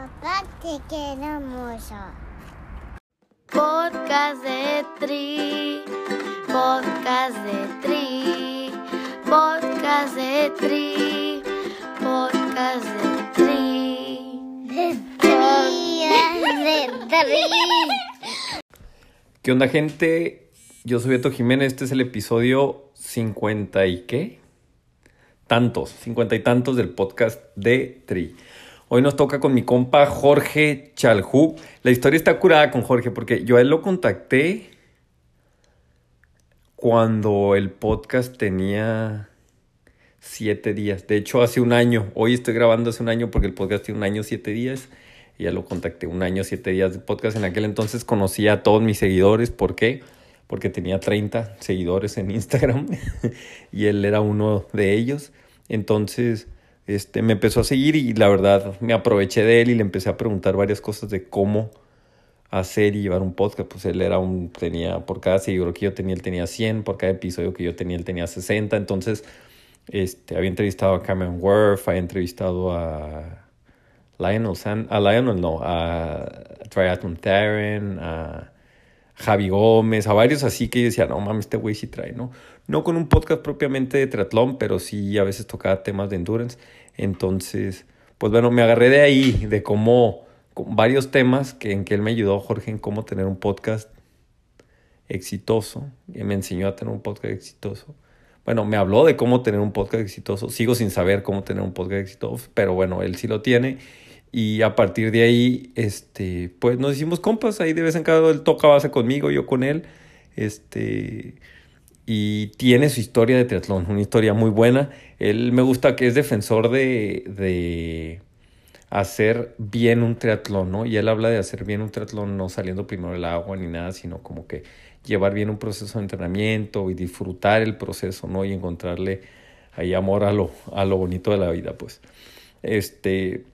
Papá, te quiero mucho. Podcast de Tri, podcast de Tri, podcast de Tri, podcast de Tri. De tri, de tri. ¿Qué onda, gente? Yo soy Beto Jiménez. Este es el episodio 50 y qué? Tantos, 50 y tantos del podcast de Tri. Hoy nos toca con mi compa Jorge Chalhú. La historia está curada con Jorge porque yo a él lo contacté cuando el podcast tenía siete días. De hecho, hace un año. Hoy estoy grabando hace un año porque el podcast tiene un año, siete días. Ya lo contacté un año, siete días de podcast. En aquel entonces conocí a todos mis seguidores. ¿Por qué? Porque tenía 30 seguidores en Instagram y él era uno de ellos. Entonces, este, me empezó a seguir y la verdad me aproveché de él y le empecé a preguntar varias cosas de cómo hacer y llevar un podcast. Pues él era un, tenía, por cada seguidor que yo tenía, él tenía 100, por cada episodio que yo tenía, él tenía 60. Entonces, este, había entrevistado a Cameron Worth, había entrevistado a Lionel San, a Lionel no, a Triathlon Theron, a Javi Gómez, a varios así que yo decía, no mames, este güey sí trae, ¿no? No con un podcast propiamente de triatlón, pero sí a veces tocaba temas de endurance. Entonces, pues bueno, me agarré de ahí, de cómo, con varios temas que, en que él me ayudó, Jorge, en cómo tener un podcast exitoso. Y me enseñó a tener un podcast exitoso. Bueno, me habló de cómo tener un podcast exitoso. Sigo sin saber cómo tener un podcast exitoso, pero bueno, él sí lo tiene. Y a partir de ahí, este, pues nos hicimos compas. Ahí de vez en cuando él toca base conmigo, yo con él. Este, y tiene su historia de triatlón, una historia muy buena. Él me gusta que es defensor de, de hacer bien un triatlón, ¿no? Y él habla de hacer bien un triatlón no saliendo primero del agua ni nada, sino como que llevar bien un proceso de entrenamiento y disfrutar el proceso, ¿no? Y encontrarle ahí amor a lo, a lo bonito de la vida, pues. Este,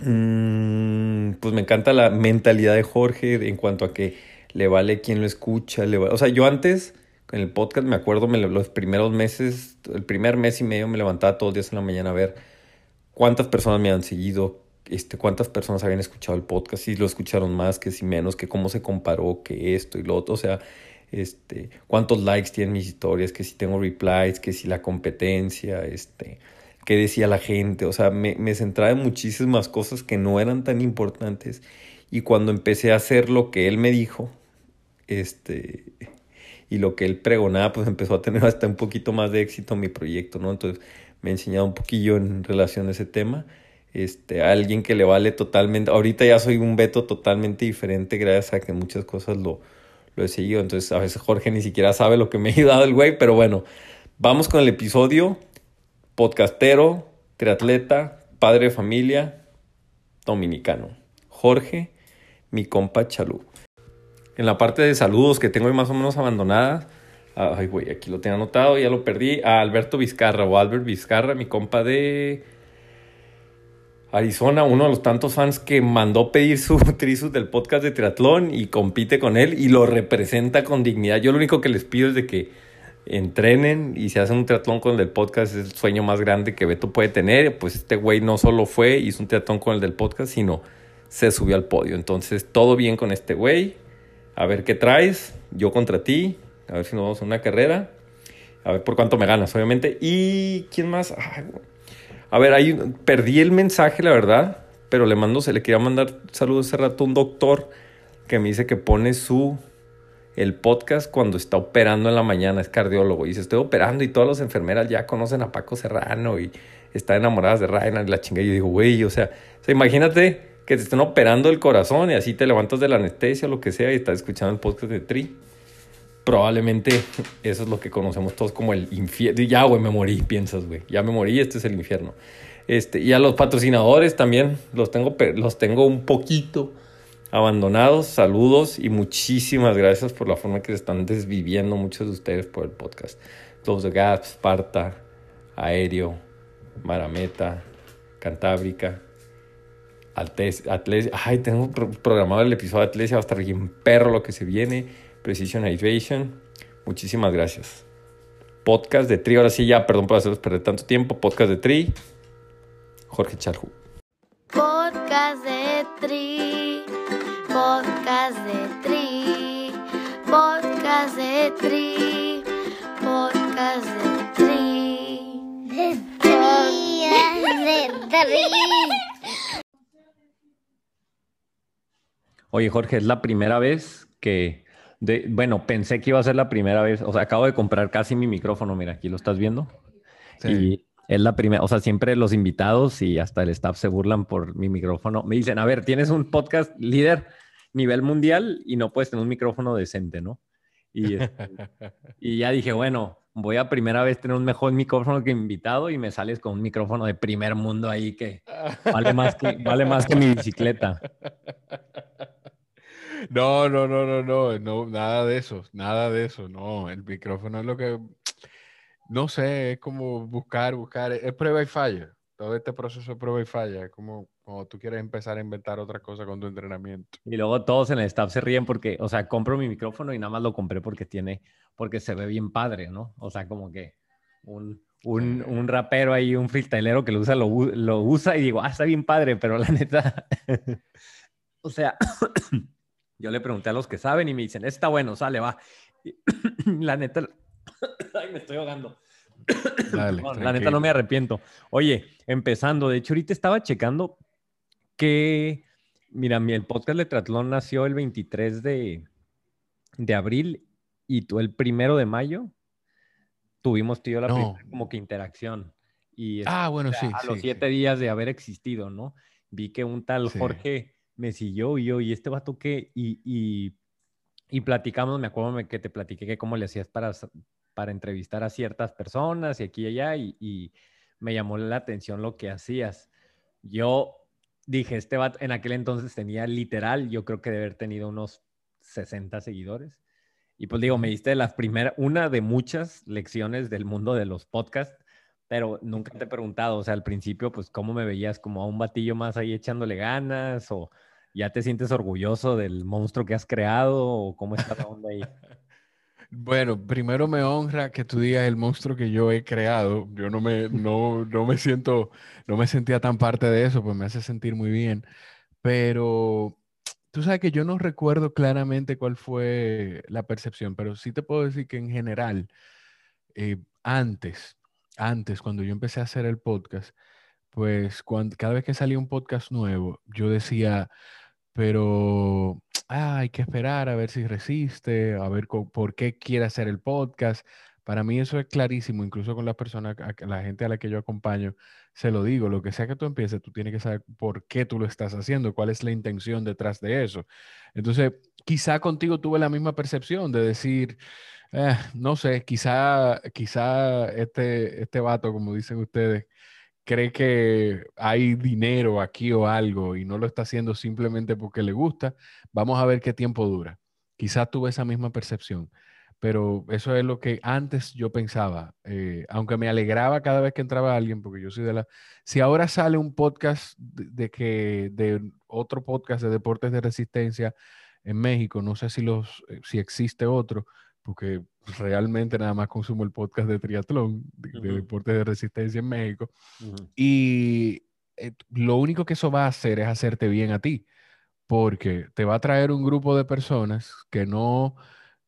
mm, pues me encanta la mentalidad de Jorge en cuanto a que le vale quien lo escucha, le o sea, yo antes en el podcast me acuerdo los primeros meses, el primer mes y medio me levantaba todos los días en la mañana a ver cuántas personas me han seguido, este, cuántas personas habían escuchado el podcast, si lo escucharon más, que si menos, que cómo se comparó, que esto y lo otro, o sea, este, cuántos likes tienen mis historias, que si tengo replies, que si la competencia, este, qué decía la gente, o sea, me, me centraba en muchísimas cosas que no eran tan importantes. Y cuando empecé a hacer lo que él me dijo, este, y lo que él pregonaba, pues empezó a tener hasta un poquito más de éxito mi proyecto, ¿no? Entonces me ha enseñado un poquillo en relación a ese tema. Este, a alguien que le vale totalmente, ahorita ya soy un veto totalmente diferente gracias a que muchas cosas lo, lo he seguido. Entonces a veces Jorge ni siquiera sabe lo que me ha ayudado el güey, pero bueno, vamos con el episodio. Podcastero, triatleta, padre de familia, dominicano. Jorge, mi compa Chalú. En la parte de saludos que tengo ahí más o menos abandonada, ay güey, aquí lo tenía anotado, ya lo perdí, a Alberto Vizcarra o Albert Vizcarra, mi compa de Arizona, uno de los tantos fans que mandó pedir su trisus del podcast de triatlón y compite con él y lo representa con dignidad. Yo lo único que les pido es de que entrenen y se hacen un triatlón con el del podcast, es el sueño más grande que Beto puede tener. Pues este güey no solo fue, hizo un triatlón con el del podcast, sino se subió al podio. Entonces, todo bien con este güey. A ver qué traes, yo contra ti, a ver si nos vamos a una carrera. A ver por cuánto me ganas, obviamente. ¿Y quién más? A ver, ahí perdí el mensaje, la verdad, pero le mando, se le quería mandar saludos hace rato a un doctor que me dice que pone su el podcast cuando está operando en la mañana, es cardiólogo, y dice, estoy operando y todas las enfermeras ya conocen a Paco Serrano y están enamoradas de Ryan y la chingada. Y yo digo, güey, o sea, imagínate que te estén operando el corazón y así te levantas de la anestesia o lo que sea y estás escuchando el podcast de Tri. Probablemente eso es lo que conocemos todos como el infierno. Ya, güey, me morí, piensas, güey. Ya me morí, este es el infierno. Este, y a los patrocinadores también los tengo, los tengo un poquito abandonados. Saludos y muchísimas gracias por la forma que se están desviviendo muchos de ustedes por el podcast. Los de Gap, Sparta, Aéreo, Marameta, Cantábrica, Atlesia. Ay, tengo programado el episodio de Atlesia, va a estar bien perro lo que se viene. Precision Hydration. Muchísimas gracias. Podcast de Tri, ahora sí ya, perdón por haceros perder tanto tiempo. Podcast de Tri. Jorge Charhu. Podcast Podcast de Tri, podcast de Tri, podcast de Tri, podcast de Tri. De tri, de tri. Oye, Jorge, es la primera vez que, de, bueno, pensé que iba a ser la primera vez, o sea, acabo de comprar casi mi micrófono, mira, aquí lo estás viendo. Sí. Y es la primera, o sea, siempre los invitados y hasta el staff se burlan por mi micrófono. Me dicen, a ver, tienes un podcast líder nivel mundial y no puedes tener un micrófono decente, ¿no? Y, y ya dije, bueno, voy a primera vez tener un mejor micrófono que invitado y me sales con un micrófono de primer mundo ahí que vale más que, vale más que mi bicicleta. No, no, no, no, no, no, nada de eso, nada de eso, no, el micrófono es lo que, no sé, es como buscar, buscar, es prueba y falla, todo este proceso es prueba y falla, es como cuando tú quieres empezar a inventar otra cosa con tu entrenamiento. Y luego todos en el staff se ríen porque, o sea, compro mi micrófono y nada más lo compré porque tiene, porque se ve bien padre, ¿no? O sea, como que un, un, un rapero ahí, un freestylero que lo usa, lo, usa y digo, ah, está bien padre, pero la neta, o sea, yo le pregunté a los que saben y me dicen, está bueno, sale, va. Y la neta, ay, me estoy ahogando. Dale, No, la neta no me arrepiento. Oye, empezando, de hecho ahorita estaba checando que, mira, mi, el podcast de Triatlón nació el 23 de, de abril y tú el primero de mayo tuvimos tú y yo la No. primera como que interacción. Y Ah, bueno, o sea, sí, a sí, los sí. siete días de haber existido, ¿no? Vi que un tal Sí. Jorge me siguió y yo, y este vato que, y, y, y platicamos, me acuerdo que te platiqué que cómo le hacías para, para entrevistar a ciertas personas y aquí y allá, y, y me llamó la atención lo que hacías. Yo dije, este vato en aquel entonces tenía literal, yo creo que de haber tenido unos 60 seguidores. Y pues digo, me diste las primeras, una de muchas lecciones del mundo de los podcasts, pero nunca te he preguntado, o sea, al principio, pues, ¿cómo me veías? ¿Como a un batillo más ahí echándole ganas? ¿O ya te sientes orgulloso del monstruo que has creado? ¿O cómo está la onda ahí? Bueno, primero me honra que tú digas el monstruo que yo he creado. Yo no me, no, no me siento, no me sentía tan parte de eso, pues me hace sentir muy bien. Pero tú sabes que yo no recuerdo claramente cuál fue la percepción, pero sí te puedo decir que en general, eh, antes, antes, cuando yo empecé a hacer el podcast, pues cuando, cada vez que salía un podcast nuevo, yo decía, pero ah, hay que esperar a ver si resiste, a ver por qué quiere hacer el podcast. Para mí eso es clarísimo, incluso con las personas, la gente a la que yo acompaño, se lo digo, lo que sea que tú empieces, tú tienes que saber por qué tú lo estás haciendo, cuál es la intención detrás de eso. Entonces, quizá contigo tuve la misma percepción de decir, "Eh, no sé, quizá, quizá este, este vato, como dicen ustedes, cree que hay dinero aquí o algo y no lo está haciendo simplemente porque le gusta, vamos a ver qué tiempo dura. Quizás tuve esa misma percepción, pero eso es lo que antes yo pensaba, eh, aunque me alegraba cada vez que entraba alguien, porque yo soy de la... Si ahora sale un podcast de, de que de otro podcast de deportes de resistencia en México, no sé si los eh, si existe otro, porque realmente nada más consumo el podcast de triatlón, de, de Ujú. deportes de resistencia en México. Ujú. Y eh, lo único que eso va a hacer es hacerte bien a ti, porque te va a traer un grupo de personas que no,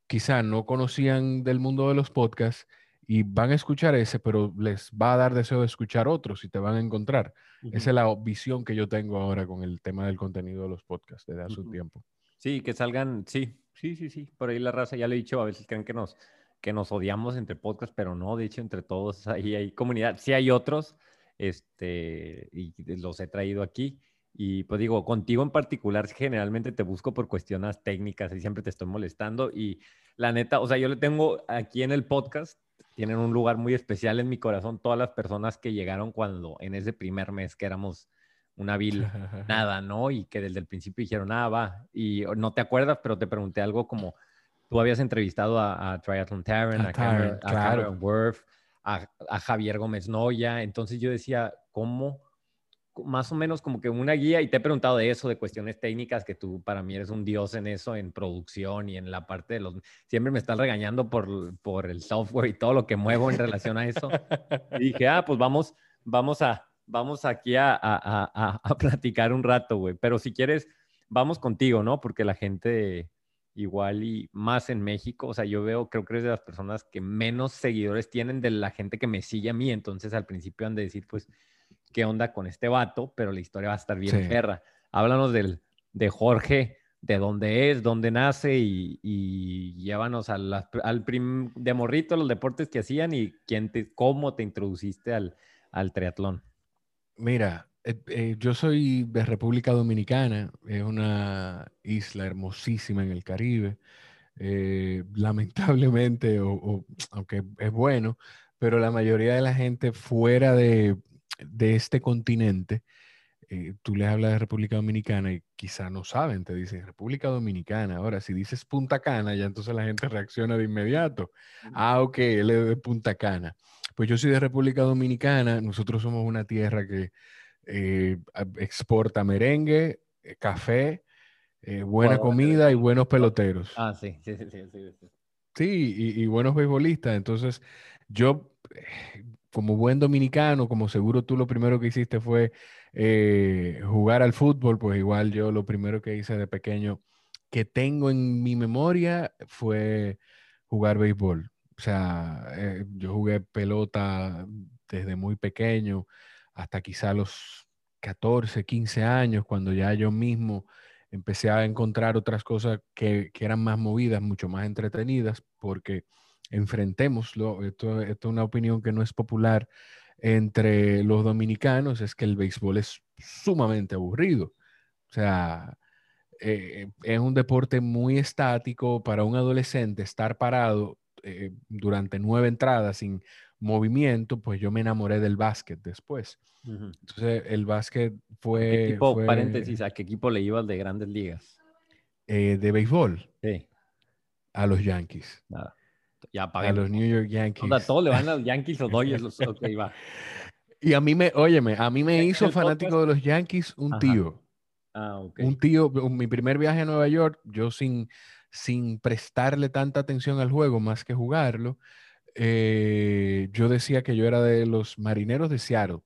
quizá no conocían del mundo de los podcasts y van a escuchar ese, pero les va a dar deseo de escuchar otros y te van a encontrar. Esa es la visión que yo tengo ahora con el tema del contenido de los podcasts desde hace un tiempo. Sí, que salgan, sí, sí, sí, sí. Por ahí la raza, ya le he dicho, a veces creen que nos, que nos odiamos entre podcasts, pero no, de hecho, entre todos ahí hay comunidad. Sí hay otros, este, y los he traído aquí. Y pues digo, contigo en particular, generalmente te busco por cuestiones técnicas y siempre te estoy molestando. Y la neta, o sea, yo le tengo aquí en el podcast, tienen un lugar muy especial en mi corazón, todas las personas que llegaron cuando, en ese primer mes que éramos una vil nada, ¿no? Y que desde el principio dijeron, ah, va. Y no te acuerdas, pero te pregunté algo como, tú habías entrevistado a, a Triathlon Taren, A a, Cameron, Taryn, a. Cameron Worth, a, a Javier Gómez Noya. Entonces yo decía, ¿cómo? Más o menos como que una guía, y te he preguntado de eso, de cuestiones técnicas, que tú para mí eres un dios en eso, en producción y en la parte de los... Siempre me estás regañando por, por el software y todo lo que muevo en relación a eso. Y dije, ah, pues vamos, vamos a, vamos aquí a, a, a, a platicar un rato, güey. Pero si quieres, vamos contigo, ¿no? Porque la gente igual y más en México, o sea, yo veo, creo que eres de las personas que menos seguidores tienen de la gente que me sigue a mí, entonces al principio han de decir, pues, ¿qué onda con este vato? Pero la historia va a estar bien Sí. perra. Háblanos del, de Jorge, de dónde es, dónde nace y, y llévanos a la- al prim, de morrito, los deportes que hacían y quién te, cómo te introduciste al, al triatlón. Mira, eh, eh, yo soy de República Dominicana, es una isla hermosísima en el Caribe. Eh, lamentablemente, o, o- aunque es bueno, pero la mayoría de la gente fuera de, de este continente, tú les hablas de República Dominicana y quizá no saben, te dicen República Dominicana. Ahora, si dices Punta Cana, ya entonces la gente reacciona de inmediato. Ah, ok, él es de Punta Cana. Pues yo soy de República Dominicana, nosotros somos una tierra que eh, exporta merengue, eh, café, eh, buena comida y buenos peloteros. Ah, sí, sí, sí, sí, sí, sí. Sí, y, y buenos beisbolistas. Entonces, yo, como buen dominicano, como seguro tú lo primero que hiciste fue eh, jugar al fútbol, pues igual yo lo primero que hice de pequeño que tengo en mi memoria fue jugar béisbol. O sea, eh, yo jugué pelota desde muy pequeño hasta quizá los 14, 15 años, cuando ya yo mismo empecé a encontrar otras cosas que, que eran más movidas, mucho más entretenidas, porque enfrentémoslo, esto, esto es una opinión que no es popular entre los dominicanos, es que el béisbol es sumamente aburrido. O sea, eh, es un deporte muy estático para un adolescente estar parado eh, durante nueve entradas sin movimiento, pues yo me enamoré del básquet después. Ujú. Entonces el básquet ¿Qué fue, equipo, fue, paréntesis, a qué equipo le ibas de grandes ligas? eh, de béisbol Sí, a los Yankees, nada. Ya a los New York Yankees. Sea, todos le van a los Yankees o Dodgers. los- Ok, va. Y a mí me, óyeme, a mí me En hizo fanático de los Yankees un Ajá. tío. Ah, ok. Un tío, mi primer viaje a Nueva York, yo sin, sin prestarle tanta atención al juego más que jugarlo, eh, yo decía que yo era de los marineros de Seattle.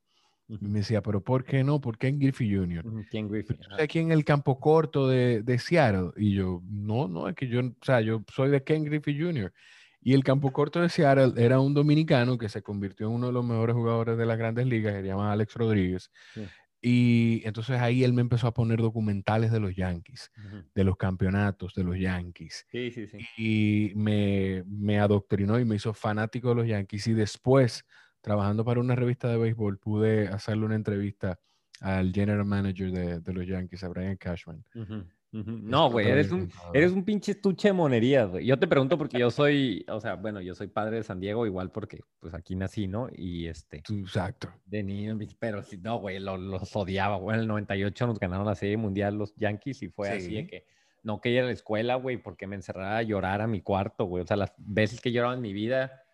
Y me decía, pero ¿por qué no? ¿Por qué en Griffey Jr.? Ken Griffey. Aquí en el campo corto de, de Seattle. Y yo, no, no, es que yo, o sea, yo soy de Ken Griffey Jr. Y el campo corto de Seattle era un dominicano que se convirtió en uno de los mejores jugadores de las grandes ligas, se llama Alex Rodríguez. Sí. Y entonces ahí él me empezó a poner documentales de los Yankees, de los campeonatos de los Yankees. Sí, sí, sí. Y me, me adoctrinó y me hizo fanático de los Yankees. Y después, trabajando para una revista de béisbol, pude hacerle una entrevista al general manager de, de los Yankees, a Brian Cashman. Ujú. No, güey, eres un, eres un pinche estuche de monerías, güey. Yo te pregunto porque yo soy, o sea, bueno, yo soy padre de San Diego, igual porque pues aquí nací, ¿no? Y este, Exacto. de niño, pero sí, no, güey, lo- los odiaba, güey. En el 98 nos ganaron la Serie Mundial los Yankees y fue así de que no quería ir a la escuela, güey, porque me encerraba a llorar a mi cuarto, güey. O sea, las veces que lloraba en mi vida,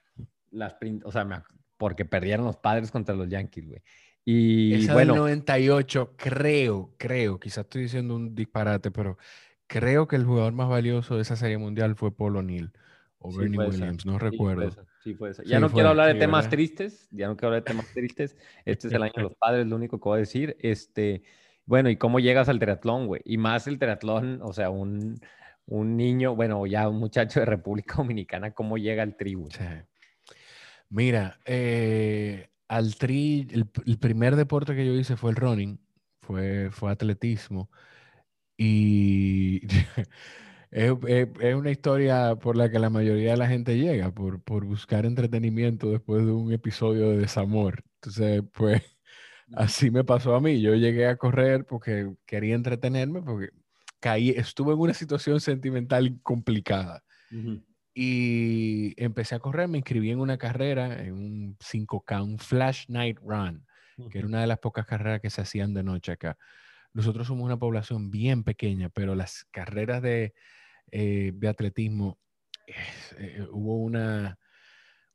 las, o sea, me porque perdieron los padres contra los Yankees, güey. Y Esa bueno, del 98, creo, creo, quizás estoy diciendo un disparate, pero creo que el jugador más valioso de esa serie mundial fue Paul O'Neill o Sí, Bernie puede ser. Williams, no Sí, recuerdo. sí, fue eso. Ya Sí, no fue, quiero hablar de temas ¿verdad? tristes, ya no quiero hablar de temas tristes. Este es el año de los padres, lo único que voy a decir. Este, bueno, ¿y cómo llegas al triatlón, güey? Y más el triatlón, o sea, un, un niño, bueno, ya un muchacho de República Dominicana, ¿cómo llega al tri, güey? Sí. Mira, eh, al tri, el, el primer deporte que yo hice fue el running, fue, fue atletismo. Y es, es- es una historia por la que la mayoría de la gente llega, por, por buscar entretenimiento después de un episodio de desamor. Entonces, pues así me pasó a mí. Yo llegué a correr porque quería entretenerme, porque caí, estuve en una situación sentimental complicada. Ujú. Y empecé a correr, me inscribí en una carrera, en un 5K, un Flash Night Run, que era una de las pocas carreras que se hacían de noche acá. Nosotros somos una población bien pequeña, pero las carreras de, eh, de atletismo, eh, hubo una,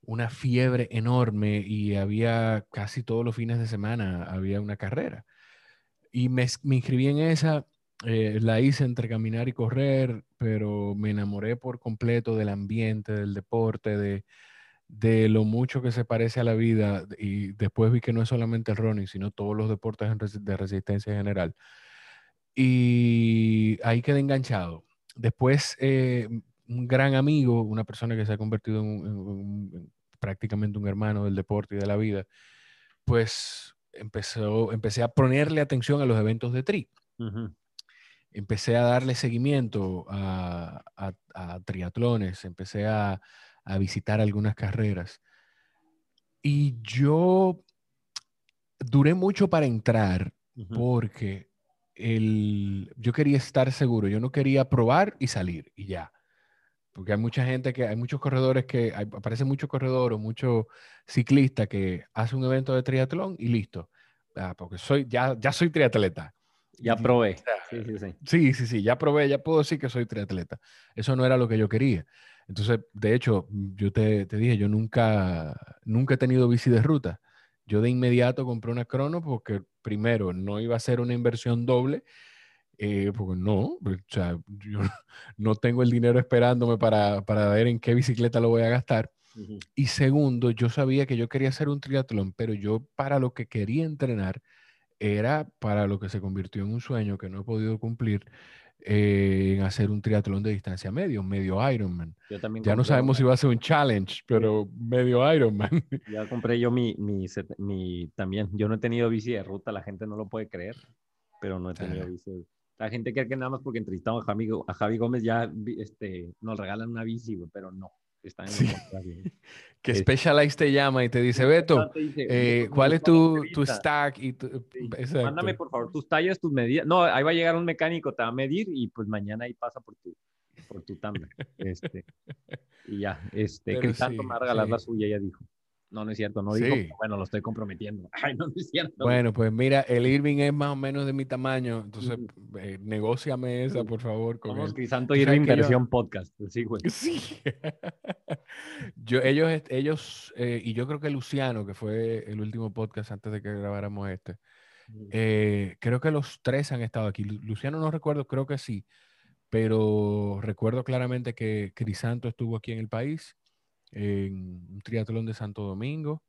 una fiebre enorme y había casi todos los fines de semana había una carrera. Y me, me inscribí en esa, eh, la hice entre caminar y correr, pero me enamoré por completo del ambiente, del deporte, de, de lo mucho que se parece a la vida y después vi que no es solamente el running, sino todos los deportes de resistencia en general. Y ahí quedé enganchado. Después, eh, un gran amigo, una persona que se ha convertido en, prácticamente un hermano del deporte y de la vida, pues empezó, empecé a ponerle atención a los eventos de tri. Empecé a darle seguimiento a, triatlones, empecé a, visitar algunas carreras. Y yo duré mucho para entrar porque el, yo quería estar seguro, yo no quería probar y salir y ya. Porque hay mucha gente que, hay muchos corredores que, aparece mucho corredor o mucho ciclista que hace un evento de triatlón y listo. Ah, porque soy, ya, ya soy triatleta. Ya probé. Sí sí, sí. sí, sí, sí, ya probé, ya puedo decir que soy triatleta. Eso no era lo que yo quería. Entonces, de hecho, yo te, te dije, yo nunca, nunca he tenido bici de ruta. Yo de inmediato compré una crono porque primero no iba a ser una inversión doble eh, porque no, o sea, yo no tengo el dinero esperándome para, para ver en qué bicicleta lo voy a gastar. Y segundo, yo sabía que yo quería hacer un triatlón, pero yo para lo que quería entrenar era para lo que se convirtió en un sueño que no he podido cumplir, eh, en hacer un triatlón de distancia medio, medio Ironman. ya no sabemos si va a ser un challenge, pero medio Ironman. Ya compré yo mi, mi, mi, también, yo no he tenido bici de ruta, la gente no lo puede creer, pero no he tenido bici la gente cree que nada más porque entrevistamos a Javi, a Javi Gómez ya este, nos regalan una bici, pero no. Está en sí. que Specialized te llama y te dice, Beto, eh, ¿cuál es tu, tu stack? Y Mándame por favor tus tallas, tus medidas. No, ahí va a llegar un mecánico, te va a medir y pues mañana ahí pasa por tu, por tu Este, y ya, este, Crisanto me va a regalar la suya, ya dijo. No, no es cierto, no digo, bueno, lo estoy comprometiendo. Ay, no, es cierto. Bueno, pues mira, el Irving es más o menos de mi tamaño, entonces eh, negociame esa, por favor. Con Vamos, Crisanto Irving versión podcast, pues sí, güey. Sí. yo, ellos, ellos eh, y yo creo que Luciano, que fue el último podcast antes de que grabáramos este, eh, creo que los tres han estado aquí. Luciano no recuerdo, creo que sí, pero recuerdo claramente que Crisanto estuvo aquí en el país en un triatlón de Santo Domingo.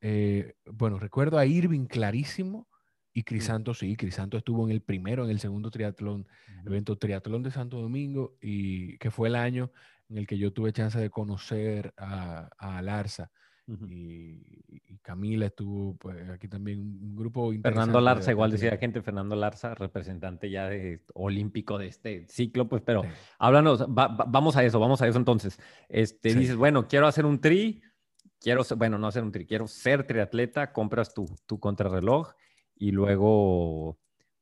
Eh, bueno, recuerdo a Irving clarísimo y Crisanto sí, Crisanto estuvo en el primero, en el segundo triatlón, evento triatlón de Santo Domingo y que fue el año en el que yo tuve chance de conocer a, a Larza y, Camila estuvo pues, aquí también, un grupo Fernando Larza, igual decía gente, Fernando Larza, representante ya de, olímpico de este ciclo, pues, pero háblanos, vamos a eso, vamos a eso entonces. Este, Dices, bueno, quiero hacer un tri, quiero, bueno, no hacer un tri, quiero ser triatleta, compras tu, tu contrarreloj y luego,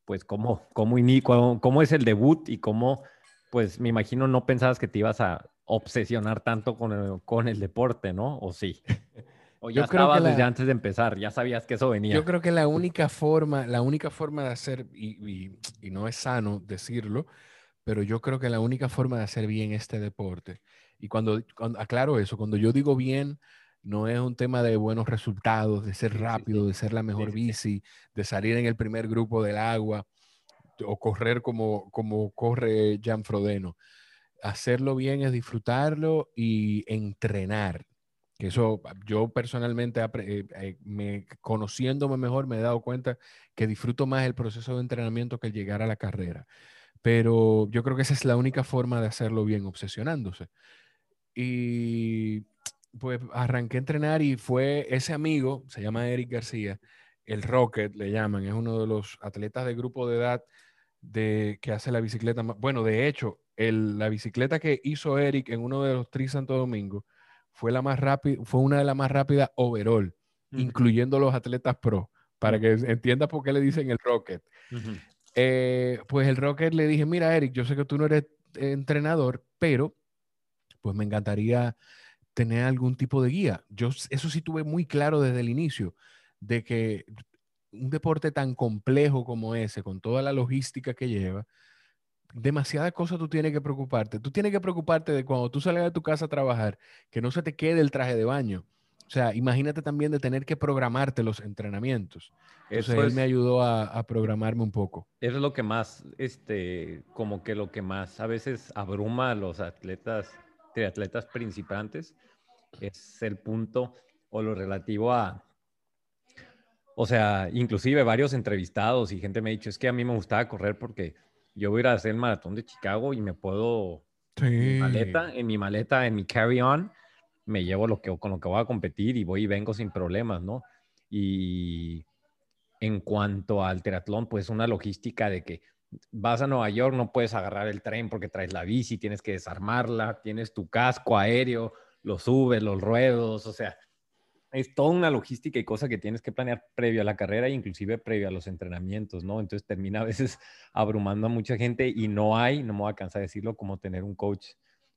pues, ¿cómo, cómo, cómo, cómo es el debut y cómo, pues, me imagino no pensabas que te ibas a obsesionar tanto con el, con el deporte, ¿no? ¿O sí? O ya estabas desde antes de empezar, ya sabías que eso venía. Yo creo que la única forma, la única forma de hacer, y, y, no es sano decirlo, pero yo creo que la única forma de hacer bien este deporte, y cuando, aclaro eso, cuando yo digo bien, no es un tema de buenos resultados, de ser rápido, de ser la mejor bici, de salir en el primer grupo del agua, o correr como, como corre Jan Frodeno hacerlo bien es disfrutarlo y entrenar. Que eso yo personalmente, eh, eh, me, conociéndome mejor, me he dado cuenta que disfruto más el proceso de entrenamiento que el llegar a la carrera. Pero yo creo que esa es la única forma de hacerlo bien, obsesionándose. Y pues arranqué a entrenar y fue ese amigo, se llama Eric García, el Rocket le llaman, es uno de los atletas de grupo de edad de, que hace la bicicleta. Bueno, de hecho, la bicicleta que hizo Eric en uno de los Tri Santo Domingo fue la más rápida, fue una de las más rápidas overall, incluyendo los atletas pro, para que entiendas por qué le dicen el Rocket. Eh, pues el Rocket le dije, mira Eric, yo sé que tú no eres entrenador, pero pues me encantaría tener algún tipo de guía. Yo eso sí tuve muy claro desde el inicio, de que un deporte tan complejo como ese, con toda la logística que lleva, demasiadas cosas tú tienes que preocuparte. Tú tienes que preocuparte de cuando tú salgas de tu casa a trabajar, que no se te quede el traje de baño. O sea, imagínate también de tener que programarte los entrenamientos. Eso él me ayudó a, programarme un poco. Es lo que más, este, como que lo que más a veces abruma a los atletas, atletas principiantes, es el punto o lo relativo a, o sea, inclusive varios entrevistados y gente me ha dicho, es que a mí me gustaba correr porque yo voy a ir a hacer el maratón de Chicago y me puedo, en mi maleta, en mi maleta, en mi carry-on, me llevo lo que, con lo que voy a competir y voy y vengo sin problemas, ¿no? Y en cuanto al triatlón, pues una logística de que vas a Nueva York, no puedes agarrar el tren porque traes la bici, tienes que desarmarla, tienes tu casco aéreo, lo subes, los ruedos, o sea, es toda una logística y cosa que tienes que planear previo a la carrera e inclusive previo a los entrenamientos, ¿no? Entonces termina a veces abrumando a mucha gente y no hay, no me voy a cansar de decirlo, como tener un coach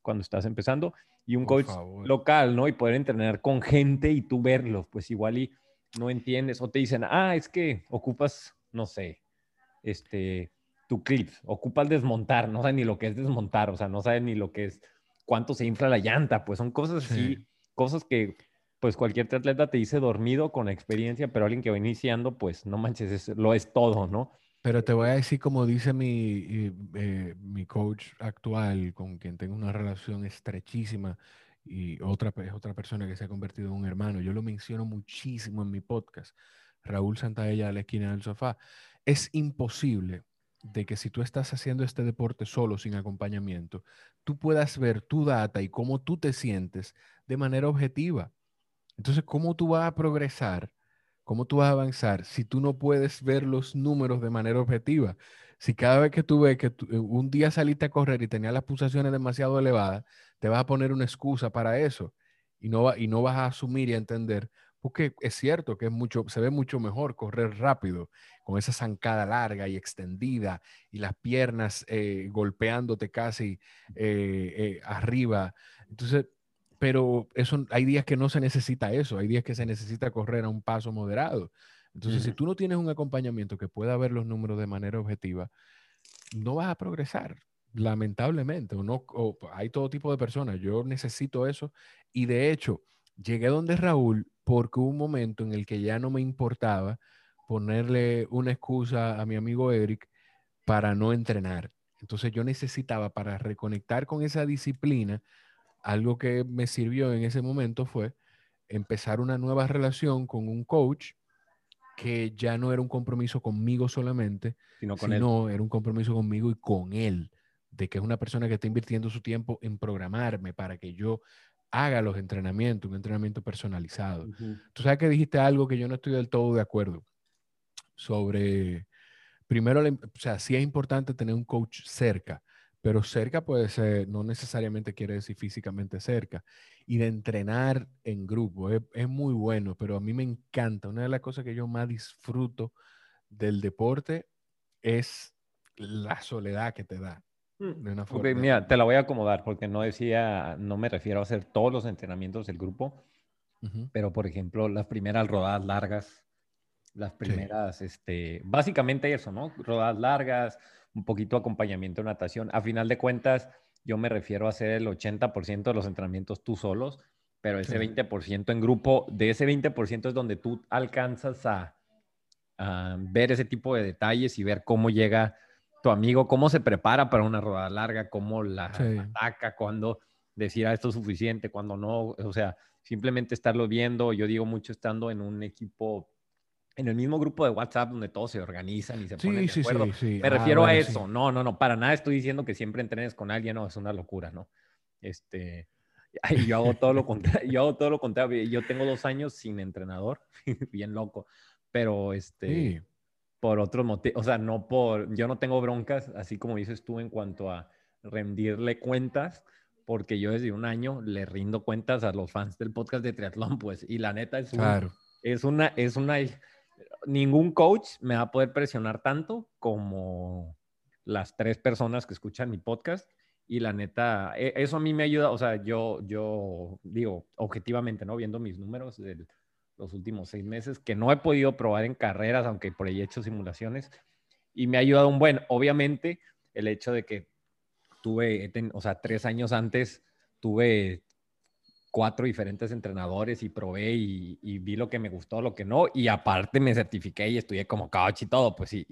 cuando estás empezando y un coach local, ¿no? Y poder entrenar con gente y tú verlo, pues igual y no entiendes o te dicen, ah, es que ocupas, no sé, este, tu clip, ocupas desmontar, no sabes ni lo que es desmontar, o sea, no sabes ni lo que es, cuánto se infla la llanta, pues son cosas así, cosas que pues cualquier atleta te dice dormido con experiencia, pero alguien que va iniciando, pues no manches, lo es todo, ¿no? Pero te voy a decir, como dice mi, eh, mi coach actual, con quien tengo una relación estrechísima, y otra, es otra persona que se ha convertido en un hermano. Yo lo menciono muchísimo en mi podcast, Raúl Santaella a la esquina del sofá. Es imposible de que si tú estás haciendo este deporte solo, sin acompañamiento, tú puedas ver tu data y cómo tú te sientes de manera objetiva. Entonces, ¿cómo tú vas a progresar? ¿Cómo tú vas a avanzar si tú no puedes ver los números de manera objetiva? Si cada vez que tú ves que eh, un día saliste a correr y tenías las pulsaciones demasiado elevadas, te vas a poner una excusa para eso y no, y no vas a asumir y a entender, porque es cierto que es mucho, se ve mucho mejor correr rápido, con esa zancada larga y extendida y las piernas eh, golpeándote casi eh, arriba. Entonces, pero eso, hay días que no se necesita eso, hay días que se necesita correr a un paso moderado. Entonces, si tú no tienes un acompañamiento que pueda ver los números de manera objetiva, no vas a progresar, lamentablemente. O no, hay todo tipo de personas. Yo necesito eso. Y de hecho, llegué donde Raúl porque hubo un momento en el que ya no me importaba ponerle una excusa a mi amigo Eric para no entrenar. Entonces yo necesitaba para reconectar con esa disciplina, algo que me sirvió en ese momento fue empezar una nueva relación con un coach que ya no era un compromiso conmigo solamente, sino, con sino era un compromiso conmigo y con él, de que es una persona que está invirtiendo su tiempo en programarme para que yo haga los entrenamientos, un entrenamiento personalizado. Tú sabes que dijiste algo que yo no estoy del todo de acuerdo sobre, primero, o sea, sí es importante tener un coach cerca, pero cerca puede ser, no necesariamente quiere decir físicamente cerca. Y de entrenar en grupo es, muy bueno, pero a mí me encanta. Una de las cosas que yo más disfruto del deporte es la soledad que te da. Mm, de una forma. mira, te la voy a acomodar porque no decía, no me refiero a hacer todos los entrenamientos del grupo, pero por ejemplo, las primeras rodadas largas, las primeras, este, básicamente eso, ¿no? Rodadas largas, un poquito acompañamiento de natación. A final de cuentas, yo me refiero a hacer el 80% de los entrenamientos tú solos, pero ese 20% en grupo, de ese 20% es donde tú alcanzas a, ver ese tipo de detalles y ver cómo llega tu amigo, cómo se prepara para una rodada larga, cómo la ataca, cuando decir, ah, esto es suficiente, cuando no, o sea, simplemente estarlo viendo. Yo digo mucho estando en un equipo en el mismo grupo de WhatsApp donde todos se organizan y se ponen de acuerdo. Me ah, refiero a eso. No, no, no, para nada estoy diciendo que siempre entrenes con alguien, no, es una locura, ¿no? Este, yo hago todo lo contrario, yo hago todo lo contrario. Yo tengo dos años sin entrenador, bien loco, pero este, por otros motivos, o sea, no por, yo no tengo broncas, así como dices tú en cuanto a rendirle cuentas, porque yo desde un año le rindo cuentas a los fans del podcast de triatlón, pues, y la neta es, claro. es una, es una ningún coach me va a poder presionar tanto como las tres personas que escuchan mi podcast. Y la neta, e, eso a mí me ayuda, o sea, yo, yo digo, objetivamente, ¿no? Viendo mis números de los últimos seis meses, que no he podido probar en carreras, aunque por ahí he hecho simulaciones, y me ha ayudado un buen, obviamente, el hecho de que tuve, o sea, tres años antes tuve cuatro diferentes entrenadores y probé y, vi lo que me gustó, lo que no, y aparte me certifiqué y estudié como coach y todo, pues y,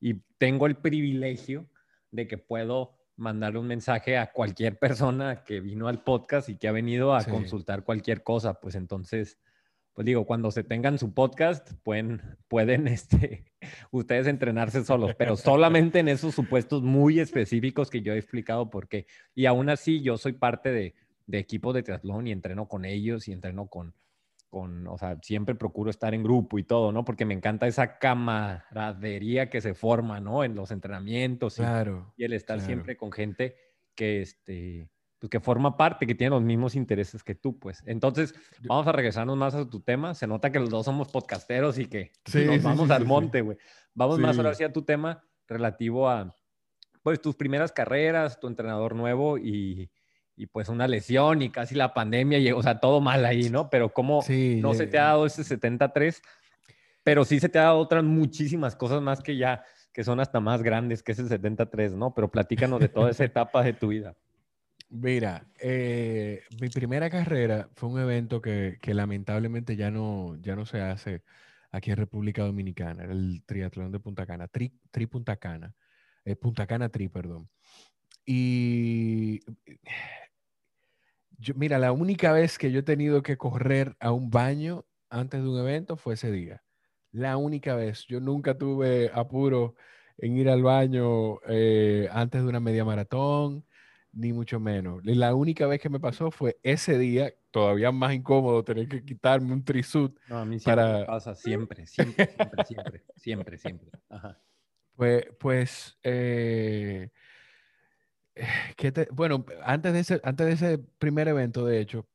y, tengo el privilegio de que puedo mandarle un mensaje a cualquier persona que vino al podcast y que ha venido a Sí. consultar cualquier cosa. Pues entonces, pues digo, cuando se tengan su podcast, pueden, pueden este, ustedes entrenarse solos, pero solamente en esos supuestos muy específicos que yo he explicado por qué. Y aún así, yo soy parte de, de equipos de triatlón y entreno con ellos y entreno con, con, o sea, siempre procuro estar en grupo y todo, ¿no? Porque me encanta esa camaradería que se forma, ¿no? En los entrenamientos y, Claro. y el estar claro. siempre con gente que, este, pues que forma parte, que tiene los mismos intereses que tú, pues. Entonces, vamos a regresarnos más a tu tema. Se nota que los dos somos podcasteros y que Sí, nos sí, vamos sí, al monte, güey. Vamos más ahora sí a tu tema relativo a, pues, tus primeras carreras, tu entrenador nuevo y, y pues una lesión y casi la pandemia, y, o sea, todo mal ahí, ¿no? Pero cómo Sí, no se te ha dado ese 73, pero sí se te ha dado otras muchísimas cosas más que ya, que son hasta más grandes que ese 73, ¿no? Pero platícanos de toda esa etapa de tu vida. Mira, eh, mi primera carrera fue un evento que, que lamentablemente ya no, ya no se hace aquí en República Dominicana, era el triatlón de Punta Cana, Tri, Tri Punta Cana, eh, Punta Cana Tri, perdón. Y yo, mira, la única vez que yo he tenido que correr a un baño antes de un evento fue ese día. La única vez. Yo nunca tuve apuro en ir al baño eh, antes de una media maratón, ni mucho menos. La única vez que me pasó fue ese día, todavía más incómodo tener que quitarme un trisuit. No, a mí siempre me Para- pasa, siempre, siempre, siempre, siempre, siempre, siempre. Ajá. Pues, pues eh, ¿qué te- bueno, antes de, ese, antes de ese primer evento, de hecho,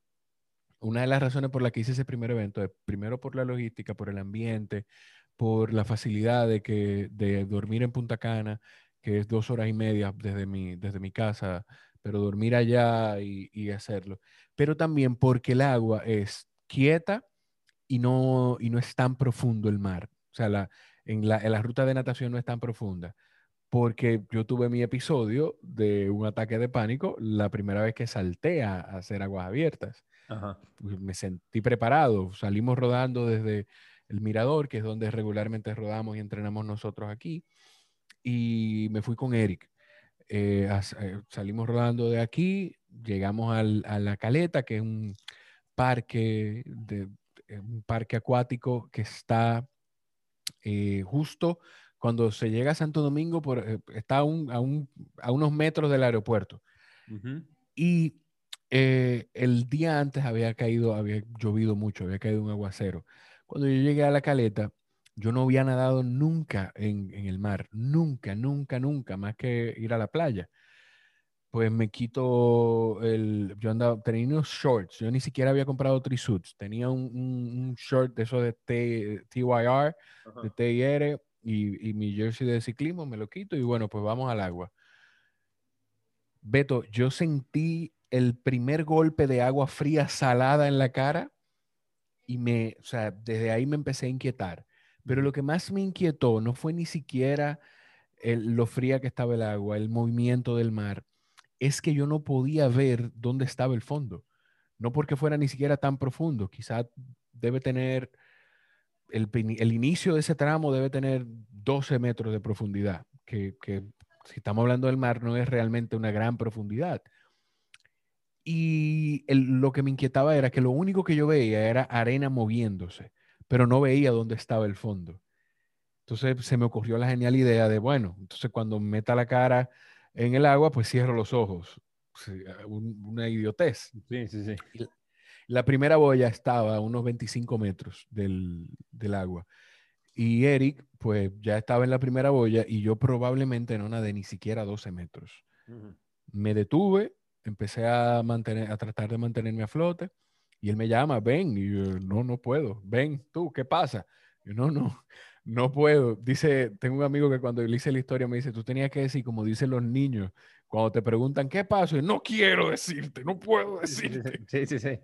una de las razones por las que hice ese primer evento es primero por la logística, por el ambiente, por la facilidad de, que, de dormir en Punta Cana, que es dos horas y media desde mi, desde mi casa, pero dormir allá y, y hacerlo. Pero también porque el agua es quieta y no, y no es tan profundo el mar. O sea, la, en, la, en la ruta de natación no es tan profunda. Porque yo tuve mi episodio de un ataque de pánico la primera vez que salté a, a hacer aguas abiertas Ajá. me sentí preparado. Salimos rodando desde el Mirador, que es donde regularmente rodamos y entrenamos nosotros aquí, y me fui con Eric. Eh, eh, salimos rodando de aquí, llegamos al- a la Caleta, que es un parque, de, eh, un parque acuático que está eh, justo cuando se llega a Santo Domingo, por, eh, está a, un- a un- a unos metros del aeropuerto. Y eh, el día antes había caído, había llovido mucho, había caído un aguacero. Cuando yo llegué a la caleta, yo no había nadado nunca en, en el mar, nunca, nunca, nunca, más que ir a la playa. Pues me quito el, yo andaba, tenía unos shorts, yo ni siquiera había comprado trisuits, tenía un, un- un short de eso de T- TYR, de TIR y, mi jersey de ciclismo, me lo quito y bueno, pues vamos al agua. Beto, yo sentí el primer golpe de agua fría salada en la cara y me, o sea, desde ahí me empecé a inquietar. Pero lo que más me inquietó no fue ni siquiera lo fría que estaba el agua, el movimiento del mar, es que yo no podía ver dónde estaba el fondo. No porque fuera ni siquiera tan profundo, quizá debe tener, el, inicio de ese tramo debe tener 12 metros de profundidad, que, que si estamos hablando del mar no es realmente una gran profundidad. Y el- lo que me inquietaba era que lo único que yo veía era arena moviéndose, pero no veía dónde estaba el fondo. Entonces se me ocurrió la genial idea de, bueno, entonces cuando meta la cara en el agua, pues cierro los ojos. Sí, un- una idiotez. Sí, sí, sí. La primera boya estaba a unos 25 metros del, del agua. Y Eric, pues ya estaba en la primera boya y yo probablemente no nadé ni siquiera 12 metros. Ujú. Me detuve, empecé a, mantener, a tratar de mantenerme a flote y él me llama, ven, y yo, no, no puedo, ven tú, ¿qué pasa? Yo, no, no, no puedo. Dice, tengo un amigo que cuando le hice la historia me dice, tú tenías que decir, como dicen los niños, cuando te preguntan, ¿qué pasó? Y, no quiero decirte, no puedo decirte. Sí, sí, sí.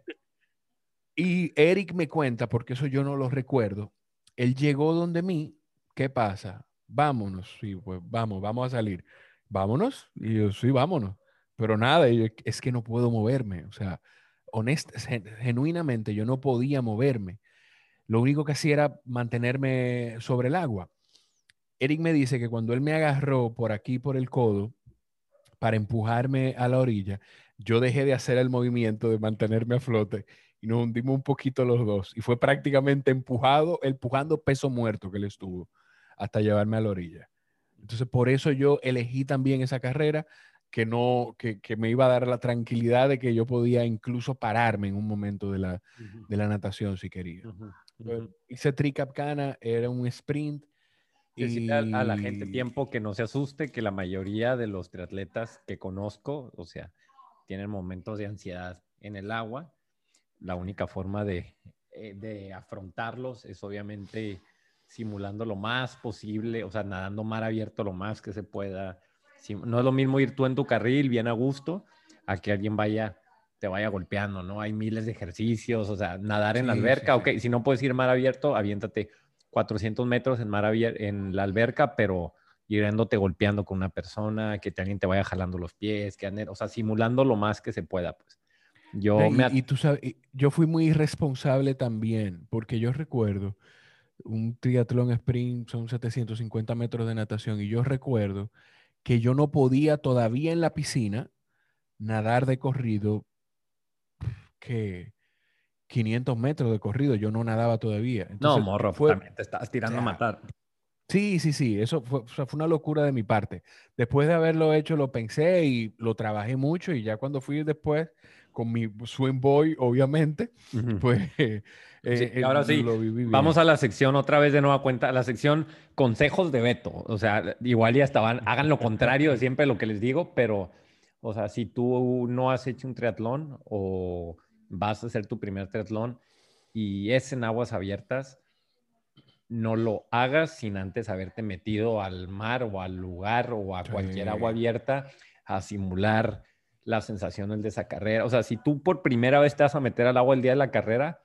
Y Eric me cuenta, porque eso yo no lo recuerdo, él llegó donde mí, ¿qué pasa? Vámonos, sí, pues vamos, vamos a salir. Vámonos, y yo, sí, vámonos. Pero nada, es que no puedo moverme, o sea, honest, gen- genuinamente yo no podía moverme. Lo único que hacía era mantenerme sobre el agua. Eric me dice que cuando él me agarró por aquí, por el codo, para empujarme a la orilla, yo dejé de hacer el movimiento de mantenerme a flote y nos hundimos un poquito los dos. Y fue prácticamente empujado, empujando peso muerto que él estuvo hasta llevarme a la orilla. Entonces, por eso yo elegí también esa carrera que no, que, que, me iba a dar la tranquilidad de que yo podía incluso pararme en un momento de la, de la natación si quería. Hice Tricapcana, era un sprint. y... a, la gente tiempo que no se asuste, que la mayoría de los triatletas que conozco, o sea, tienen momentos de ansiedad en el agua. La única forma de, eh, de afrontarlos es obviamente simulando lo más posible, o sea, nadando mar abierto lo más que se pueda, no es lo mismo ir tú en tu carril bien a gusto a que alguien vaya te vaya golpeando, ¿no? Hay miles de ejercicios, o sea, nadar en la alberca, ok, si no puedes ir mar abierto, aviéntate 400 metros en mar abierto, en la alberca, pero yéndote golpeando con una persona, que alguien te vaya jalando los pies, que, o sea, simulando lo más que se pueda, pues. Yo y, me... y tú sabes, yo fui muy irresponsable también, porque yo recuerdo un triatlón sprint son 750 metros de natación y yo recuerdo que yo no podía todavía en la piscina nadar de corrido que 500 metros de corrido, yo no nadaba todavía. no, morro, fue, también te estabas tirando a matar. Sí, sí, sí, eso fue, fue una locura de mi parte. Después de haberlo hecho, lo pensé y lo trabajé mucho y ya cuando fui después con mi swim boy, obviamente, pues... Eh, ahora sí, vamos a la sección otra vez de nueva cuenta, la sección consejos de Beto. O sea, igual ya estaban, hagan lo contrario de siempre lo que les digo, pero, o sea, si tú no has hecho un triatlón o vas a hacer tu primer triatlón y es en aguas abiertas, no lo hagas sin antes haberte metido al mar o al lugar o a cualquier agua abierta a simular las sensaciones de esa carrera. O sea, si tú por primera vez te vas a meter al agua el día de la carrera,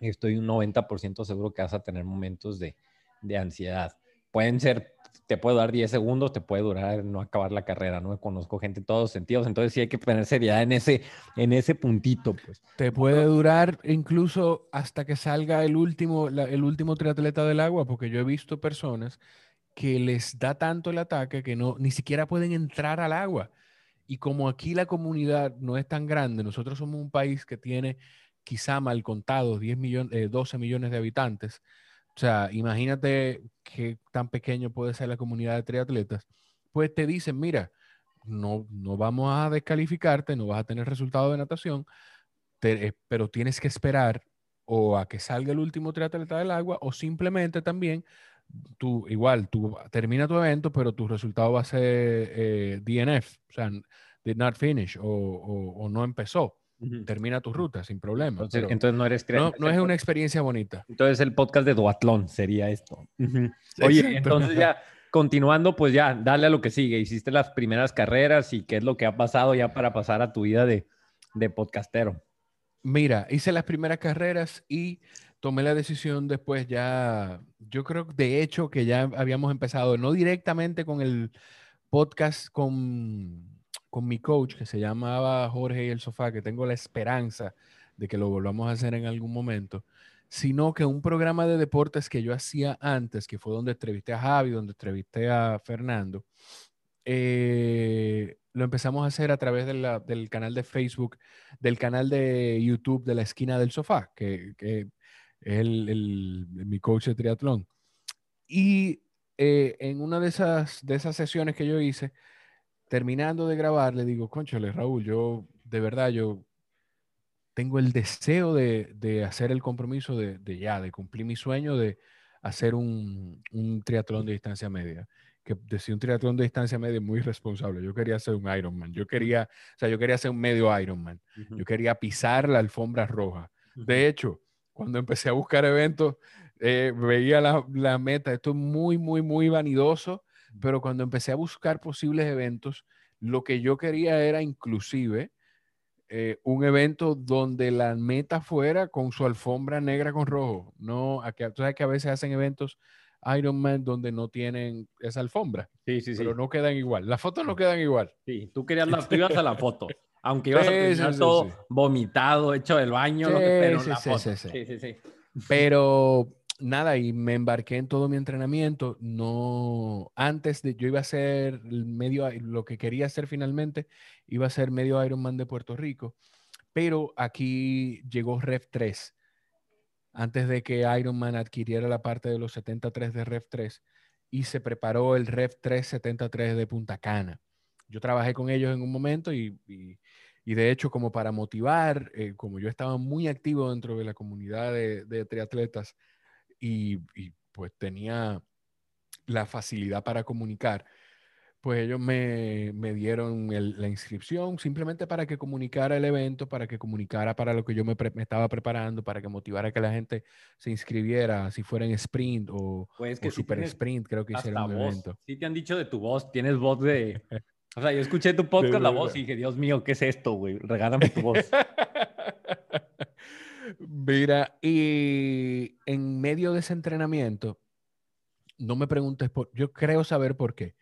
estoy un 90% seguro que vas a tener momentos de, de, ansiedad. Pueden ser, te puede dar 10 segundos, te puede durar no acabar la carrera, ¿no? Conozco gente en todos sentidos, entonces sí hay que tener seriedad en ese, en ese puntito, pues. Te puede durar incluso hasta que salga el último, el último triatleta del agua, porque yo he visto personas que les da tanto el ataque que no, ni siquiera pueden entrar al agua. Y como aquí la comunidad no es tan grande, nosotros somos un país que tiene quizá mal contados 10 millones, 12 millones de habitantes. O sea, imagínate qué tan pequeño puede ser la comunidad de triatletas. Pues te dicen, mira, no, no vamos a descalificarte, no vas a tener resultado de natación, eh, pero tienes que esperar o a que salga el último triatleta del agua o simplemente también tú, igual, tú termina tu evento, pero tu resultado va a ser eh, DNF, o sea, did not finish o, o, no empezó. Termina tu ruta sin problema. Entonces, no eres no, no, es una experiencia bonita. Entonces el podcast de Duatlón sería esto. Oye, entonces ya continuando, pues ya, dale a lo que sigue. Hiciste las primeras carreras y qué es lo que ha pasado ya para pasar a tu vida de, de podcastero. Mira, hice las primeras carreras y tomé la decisión después ya, yo creo de hecho que ya habíamos empezado, no directamente con el podcast con, con mi coach que se llamaba Jorge y el Sofá, que tengo la esperanza de que lo volvamos a hacer en algún momento, sino que un programa de deportes que yo hacía antes, que fue donde entrevisté a Javi, donde entrevisté a Fernando, eh, lo empezamos a hacer a través del canal de Facebook, del canal de YouTube de la esquina del sofá, que, que es el, mi coach de triatlón. Y eh, en una de esas, de esas sesiones que yo hice, terminando de grabar, le digo, conchale, Raúl, yo de verdad, yo tengo el deseo de, de hacer el compromiso de, de, ya, de cumplir mi sueño de hacer un, un triatlón de distancia media. Que decía un triatlón de distancia media muy responsable. Yo quería hacer un Ironman. Yo quería, o sea, yo quería hacer un medio Ironman. Yo quería pisar la alfombra roja. De hecho, cuando empecé a buscar eventos, eh, veía la, la, meta, esto es muy, muy, muy vanidoso, pero cuando empecé a buscar posibles eventos, lo que yo quería era inclusive eh, un evento donde la meta fuera con su alfombra negra con rojo. No, aquí, tú sabes que a veces hacen eventos Ironman donde no tienen esa alfombra. Sí, sí, sí. Pero no quedan igual. Las fotos no quedan igual. Sí, tú querías las, a la foto. Aunque ibas a terminar todo vomitado, hecho del baño, pero sí, sí, sí, Pero nada, y me embarqué en todo mi entrenamiento. No, antes de, yo iba a ser medio, lo que quería hacer finalmente, iba a ser medio Ironman de Puerto Rico, pero aquí llegó Rev 3. Antes de que Ironman adquiriera la parte de los 73 de Rev 3 y se preparó el Rev 373 de Punta Cana. Yo trabajé con ellos en un momento y, y, de hecho como para motivar, eh, como yo estaba muy activo dentro de la comunidad de, de triatletas, y, pues tenía la facilidad para comunicar, pues ellos me, dieron la inscripción simplemente para que comunicara el evento, para que comunicara para lo que yo me, estaba preparando, para que motivara a que la gente se inscribiera, si fuera en sprint o, pues que super sprint, creo que hicieron un evento. Sí te han dicho de tu voz, tienes voz de... O sea, yo escuché tu podcast, la voz, y dije, Dios mío, ¿qué es esto, güey? Regálame tu voz. Mira, y en medio de ese entrenamiento, no me preguntes por, yo creo saber por qué,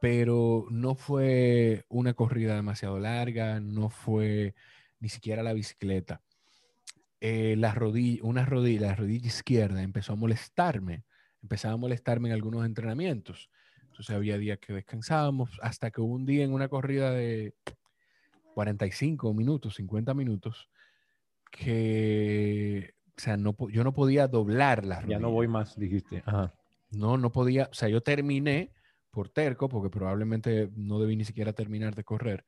pero no fue una corrida demasiado larga, no fue ni siquiera la bicicleta. Eh, la rodilla, una rodilla, la rodilla izquierda empezó a molestarme, empezaba a molestarme en algunos entrenamientos. Entonces había días que descansábamos, hasta que hubo un día en una corrida de 45 minutos, 50 minutos, que, o sea, no, yo no podía doblar las Ya no voy más, dijiste. No, no podía, o sea, yo terminé por terco, porque probablemente no debí ni siquiera terminar de correr,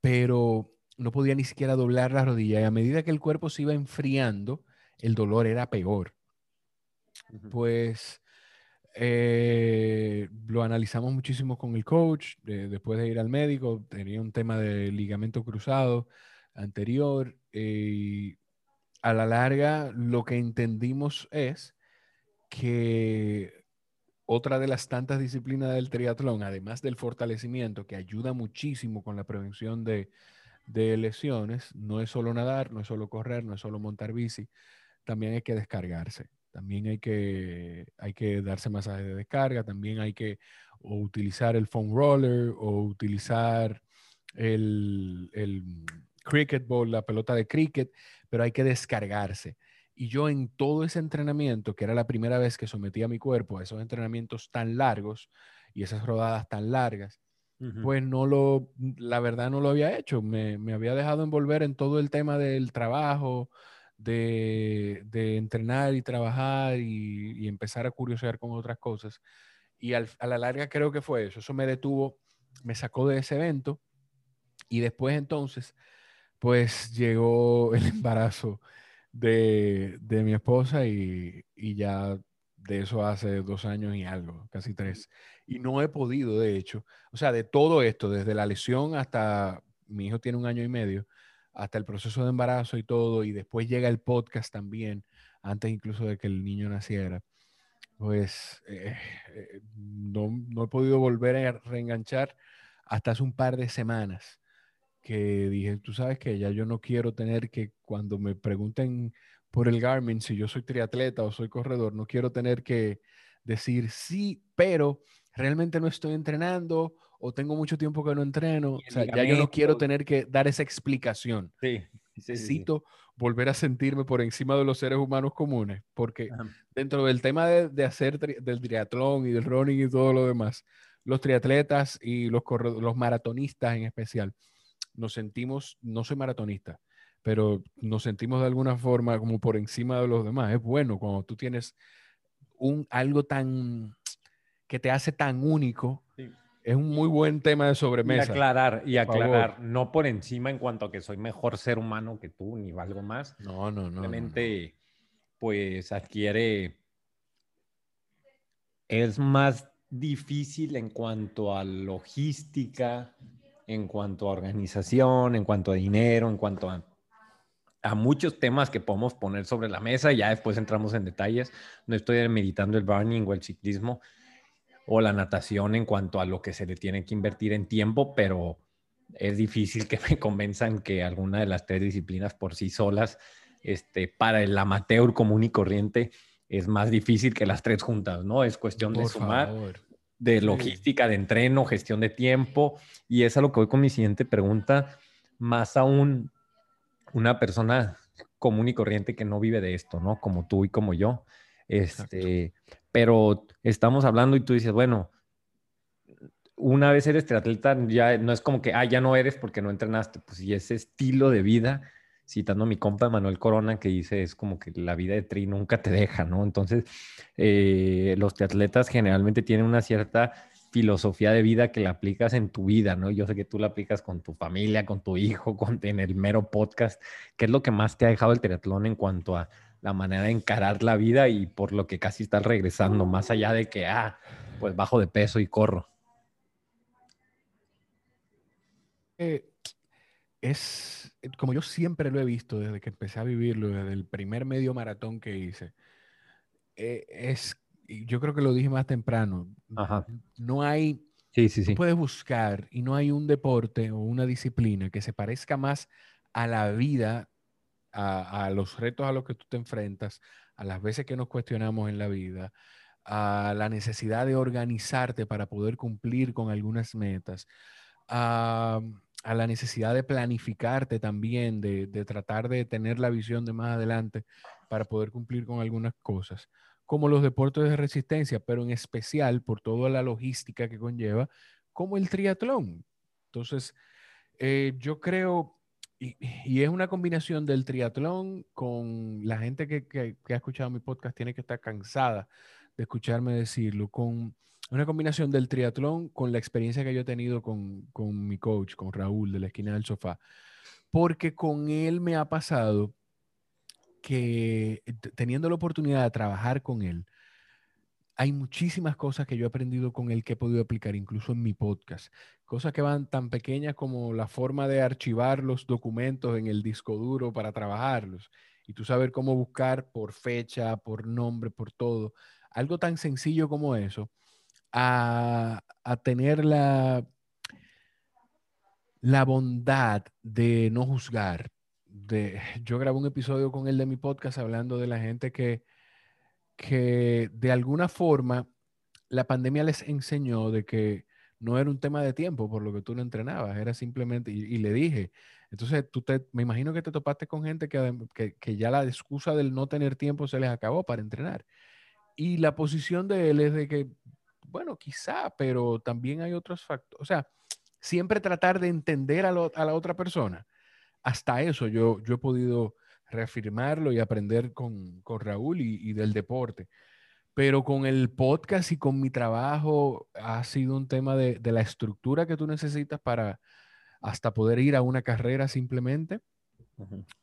pero no podía ni siquiera doblar la rodilla y a medida que el cuerpo se iba enfriando, el dolor era peor. Pues eh, lo analizamos muchísimo con el coach, después de ir al médico, tenía un tema de ligamento cruzado anterior, y a la larga lo que entendimos es que otra de las tantas disciplinas del triatlón, además del fortalecimiento, que ayuda muchísimo con la prevención de, lesiones, no es solo nadar, no es solo correr, no es solo montar bici, también hay que descargarse, también hay que, hay que darse masajes de descarga, también hay que utilizar el foam roller o utilizar el, el cricket ball, la pelota de cricket, pero hay que descargarse. Y yo en todo ese entrenamiento, que era la primera vez que sometía a mi cuerpo a esos entrenamientos tan largos y esas rodadas tan largas, pues no lo, la verdad no lo había hecho. Me, había dejado envolver en todo el tema del trabajo, de, entrenar y trabajar y, empezar a curiosear con otras cosas. Y a la larga creo que fue eso. Eso me detuvo, me sacó de ese evento. Y después entonces pues llegó el embarazo de, mi esposa y, ya de eso hace dos años y algo, casi tres. Y no he podido, de hecho, o sea, de todo esto, desde la lesión hasta, mi hijo tiene un año y medio, hasta el proceso de embarazo y todo, y después llega el podcast también, antes incluso de que el niño naciera, pues eh, eh, no, no he podido volver a reenganchar hasta hace un par de semanas que dije, tú sabes que ya yo no quiero tener que cuando me pregunten por el Garmin si yo soy triatleta o soy corredor, no quiero tener que decir sí, pero realmente no estoy entrenando o tengo mucho tiempo que no entreno. O sea, ya yo no quiero tener que dar esa explicación. Sí. Necesito volver a sentirme por encima de los seres humanos comunes, porque dentro del tema de, de hacer del triatlón y del running y todo lo demás, los triatletas y los, los maratonistas en especial, nos sentimos, no soy maratonista, pero nos sentimos de alguna forma como por encima de los demás. Es bueno cuando tú tienes un, algo tan que te hace tan único. Es un muy buen tema de sobremesa. Y aclarar, y aclarar, no por encima en cuanto a que soy mejor ser humano que tú, ni algo más. No, no, no. Simplemente, pues adquiere. Es más difícil en cuanto a logística, en cuanto a organización, en cuanto a dinero, en cuanto a, muchos temas que podemos poner sobre la mesa. Ya después entramos en detalles. No estoy meditando el running o el ciclismo o la natación en cuanto a lo que se le tiene que invertir en tiempo, pero es difícil que me convenzan que alguna de las tres disciplinas por sí solas, este, para el amateur común y corriente, es más difícil que las tres juntas, ¿no? Es cuestión de sumar de logística, de entreno, gestión de tiempo. Y es a lo que voy con mi siguiente pregunta. Más aún, una persona común y corriente que no vive de esto, ¿no? Como tú y como yo. Este, pero estamos hablando y tú dices, bueno, una vez eres triatleta, ya no es como que, ah, ya no eres porque no entrenaste, pues y ese estilo de vida, citando a mi compa Manuel Corona, que dice, es como que la vida de tri nunca te deja, ¿no? Entonces, eh, los triatletas generalmente tienen una cierta filosofía de vida que la aplicas en tu vida, ¿no? Yo sé que tú la aplicas con tu familia, con tu hijo, con, en el mero podcast. ¿Qué es lo que más te ha dejado el triatlón en cuanto a la manera de encarar la vida y por lo que casi estás regresando, más allá de que, ah, pues bajo de peso y corro? Eh, es como yo siempre lo he visto desde que empecé a vivirlo, desde el primer medio maratón que hice. Eh, es, yo creo que lo dije más temprano. No hay, sí, sí, sí. puedes buscar y no hay un deporte o una disciplina que se parezca más a la vida, a, los retos a los que tú te enfrentas, a las veces que nos cuestionamos en la vida, a la necesidad de organizarte para poder cumplir con algunas metas, a a la necesidad de planificarte también, de, tratar de tener la visión de más adelante para poder cumplir con algunas cosas, como los deportes de resistencia, pero en especial por toda la logística que conlleva, como el triatlón. Entonces, eh, yo creo, y, es una combinación del triatlón con la gente que, que ha escuchado mi podcast, tiene que estar cansada de escucharme decirlo, con una combinación del triatlón con la experiencia que yo he tenido con, con mi coach, con Raúl de la esquina del sofá, porque con él me ha pasado que teniendo la oportunidad de trabajar con él, hay muchísimas cosas que yo he aprendido con él que he podido aplicar incluso en mi podcast. Cosas que van tan pequeñas como la forma de archivar los documentos en el disco duro para trabajarlos. Y tú saber cómo buscar por fecha, por nombre, por todo. Algo tan sencillo como eso a, tener la, la bondad de no juzgar. De, yo grabé un episodio con él de mi podcast hablando de la gente que, que de alguna forma la pandemia les enseñó de que no era un tema de tiempo por lo que tú no entrenabas, era simplemente, y, le dije, entonces tú te, me imagino que te topaste con gente que, que, que, ya la excusa del no tener tiempo se les acabó para entrenar. Y la posición de él es de que bueno, quizá, pero también hay otros factores. O sea, siempre tratar de entender a, la otra persona. Hasta eso yo, yo he podido reafirmarlo y aprender con, Raúl y, del deporte. Pero con el podcast y con mi trabajo ha sido un tema de, la estructura que tú necesitas para hasta poder ir a una carrera simplemente.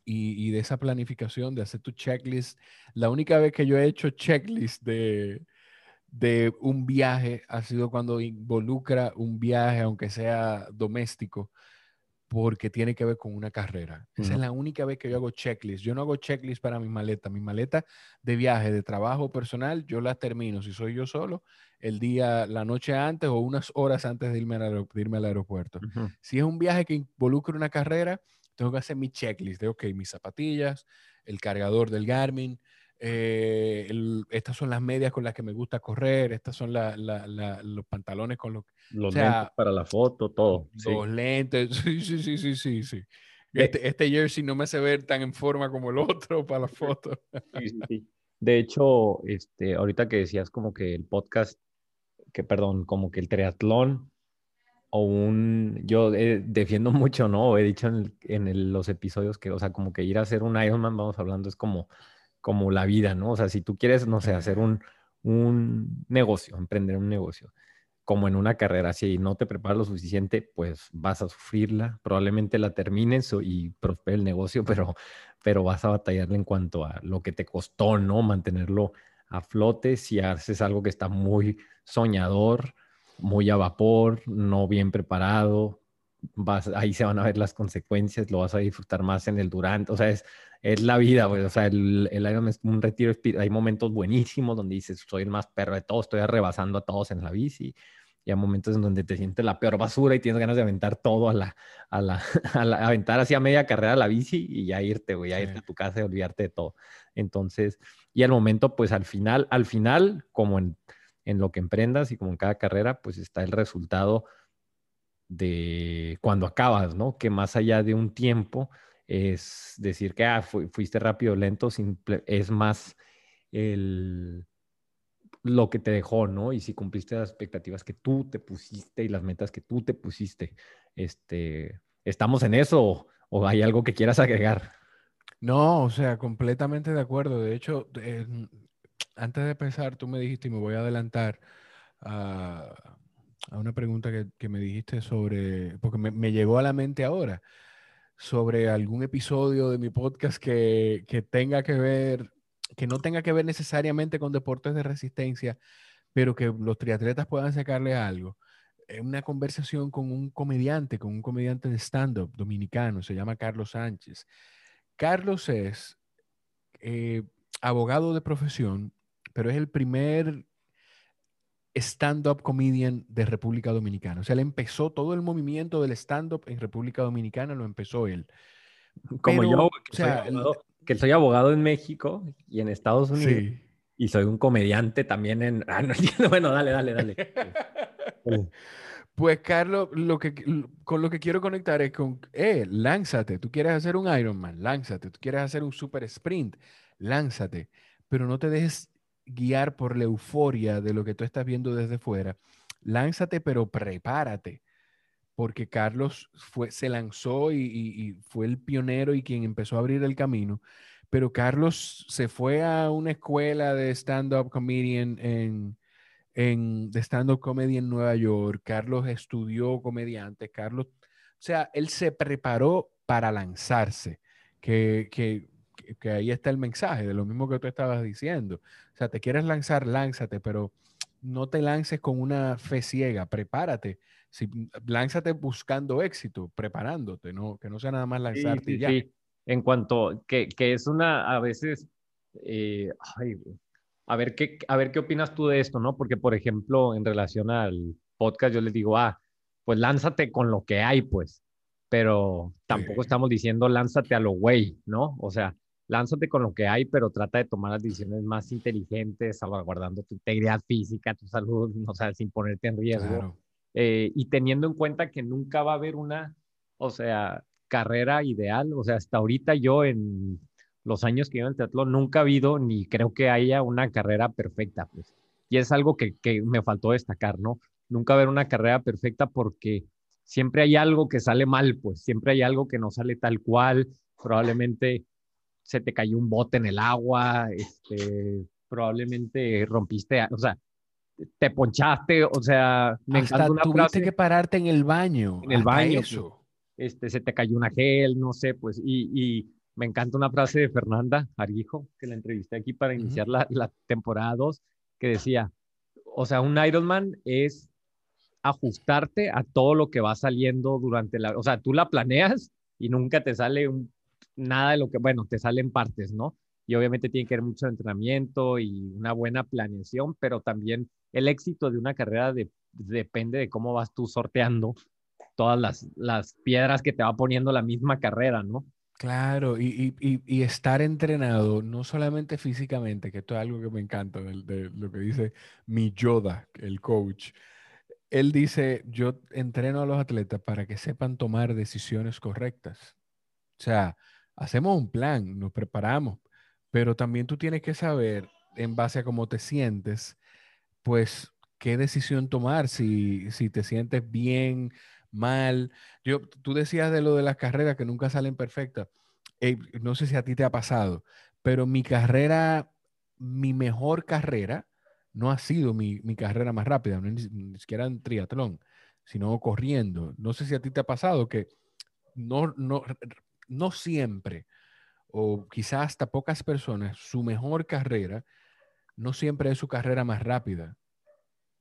y, y, de esa planificación, de hacer tu checklist. La única vez que yo he hecho checklist de, de un viaje ha sido cuando involucra un viaje, aunque sea doméstico, porque tiene que ver con una carrera. Esa es la única vez que yo hago checklist. Yo no hago checklist para mi maleta. Mi maleta de viaje, de trabajo personal, yo las termino, si soy yo solo, el día, la noche antes o unas horas antes de irme al, irme al aeropuerto. Si es un viaje que involucra una carrera, tengo que hacer mi checklist de, ok, mis zapatillas, el cargador del Garmin, eh, estas son las medias con las que me gusta correr, estas son los pantalones con los... Los lentes para la foto, todo. Los lentes, sí, sí, sí, sí, sí, sí. Este, este, jersey no me hace ver tan en forma como el otro para la foto. De hecho, este, ahorita que decías como que el podcast, que perdón, como que el triatlón o un, yo eh, defiendo mucho, ¿no? He dicho en, en los episodios que, o sea, como que ir a hacer un Ironman, vamos hablando, es como como la vida, ¿no? O sea, si tú quieres, no sé, hacer un, un negocio, emprender un negocio, como en una carrera, si no te preparas lo suficiente, pues vas a sufrirla, probablemente la termines y prospere el negocio, pero, pero vas a batallarle en cuanto a lo que te costó, ¿no? Mantenerlo a flote si haces algo que está muy soñador, muy a vapor, no bien preparado, vas, ahí se van a ver las consecuencias, lo vas a disfrutar más en el durante, o sea, es, es la vida, O sea, el, el Ironman es un retiro Hay momentos buenísimos donde dices, soy el más perro de todos, estoy arrebasando a todos en la bici. Y hay momentos en donde te sientes la peor basura y tienes ganas de aventar todo a la, a la, a la aventar hacia media carrera la bici y ya irte, güey, ya irte a tu casa y olvidarte de todo. Entonces, y al momento, pues al final, al final, como en, en lo que emprendas y como en cada carrera, pues está el resultado de cuando acabas, ¿no? Que más allá de un tiempo, es decir que ah, fuiste rápido o lento, es más el, lo que te dejó, ¿no? Y si cumpliste las expectativas que tú te pusiste y las metas que tú te pusiste. Este, ¿Estamos en eso o, hay algo que quieras agregar? No, o sea, completamente de acuerdo. De hecho, antes de pensar, tú me dijiste, y me voy a adelantar a, a una pregunta que, que, me dijiste sobre, porque me, me, llegó a la mente ahora, sobre algún episodio de mi podcast que, que tenga que ver que no tenga que ver necesariamente con deportes de resistencia, pero que los triatletas puedan sacarle algo. Es una conversación con un comediante, con un comediante de stand-up dominicano, se llama Carlos Sánchez. Carlos es eh, abogado de profesión, pero es el primer stand-up comedian de República Dominicana. O sea, él empezó todo el movimiento del stand-up en República Dominicana, lo empezó él. Como pero, yo, o sea, que soy abogado en México y en Estados Unidos. Sí. Y soy un comediante también en... Ah, no entiendo. Bueno, dale, dale, dale. Pues Carlos, lo que, con lo que quiero conectar es con, eh, lánzate, tú quieres hacer un Ironman, lánzate, tú quieres hacer un super sprint, lánzate, pero no te dejes guiar por la euforia de lo que tú estás viendo desde fuera. Lánzate, pero prepárate, porque Carlos fue, se lanzó y, fue el pionero y quien empezó a abrir el camino. Pero Carlos se fue a una escuela de stand-up comedian en, en, de stand-up comedy en Nueva York. Carlos estudió comediante. Carlos, o sea, él se preparó para lanzarse. Que, que, que ahí está el mensaje de lo mismo que tú estabas diciendo. O sea, te quieres lanzar, lánzate, pero no te lances con una fe ciega. Prepárate si, lánzate buscando éxito, preparándote, ¿no? Que no sea nada más lanzarte sí, sí, ya. Sí. En cuanto, que, que es una, a veces, eh, ay, a, ver qué, a ver qué opinas tú de esto, ¿no? Porque, por ejemplo, en relación al podcast, yo les digo, ah, pues lánzate con lo que hay, pues, pero tampoco estamos diciendo lánzate a lo güey, ¿no? O sea, lánzate con lo que hay, pero trata de tomar las decisiones más inteligentes, salvaguardando tu integridad física, tu salud, o sea, sin ponerte en riesgo. Claro. Eh, y teniendo en cuenta que nunca va a haber una, o sea, carrera ideal, o sea, hasta ahorita yo en los años que llevo en el teatro nunca ha habido ni creo que haya una carrera perfecta, pues. Y es algo que, que me faltó destacar, ¿no? Nunca haber una carrera perfecta porque siempre hay algo que sale mal, pues, siempre hay algo que no sale tal cual, probablemente se te cayó un bote en el agua, este, probablemente rompiste, o sea, te ponchaste, o sea, me Hasta encanta una tuviste frase, que pararte en el baño. En el baño. Eso. Este, se te cayó una gel, no sé, pues, y, y, me encanta una frase de Fernanda Arguijo, que la entrevisté aquí para iniciar uh -huh. la, la, temporada 2, que decía, o sea, un Ironman es ajustarte a todo lo que va saliendo durante la, o sea, tú la planeas y nunca te sale un, nada de lo que, bueno, te salen partes, ¿no? Y obviamente tiene que haber mucho entrenamiento y una buena planeación, pero también el éxito de una carrera de, depende de cómo vas tú sorteando todas las, las, piedras que te va poniendo la misma carrera, ¿no? Claro, y, y, y, estar entrenado, no solamente físicamente, que esto es algo que me encanta de, de lo que dice mi Yoda, el coach. Él dice, yo entreno a los atletas para que sepan tomar decisiones correctas. O sea, hacemos un plan, nos preparamos, pero también tú tienes que saber, en base a cómo te sientes, pues qué decisión tomar, si, si te sientes bien, mal. Yo, tú decías de lo de las carreras que nunca salen perfectas. No sé si a ti te ha pasado, pero mi carrera, mi mejor carrera, no ha sido mi, mi carrera más rápida, ni, ni, siquiera en triatlón, sino corriendo. No sé si a ti te ha pasado que no, no, no siempre, o quizás hasta pocas personas, su mejor carrera no siempre es su carrera más rápida.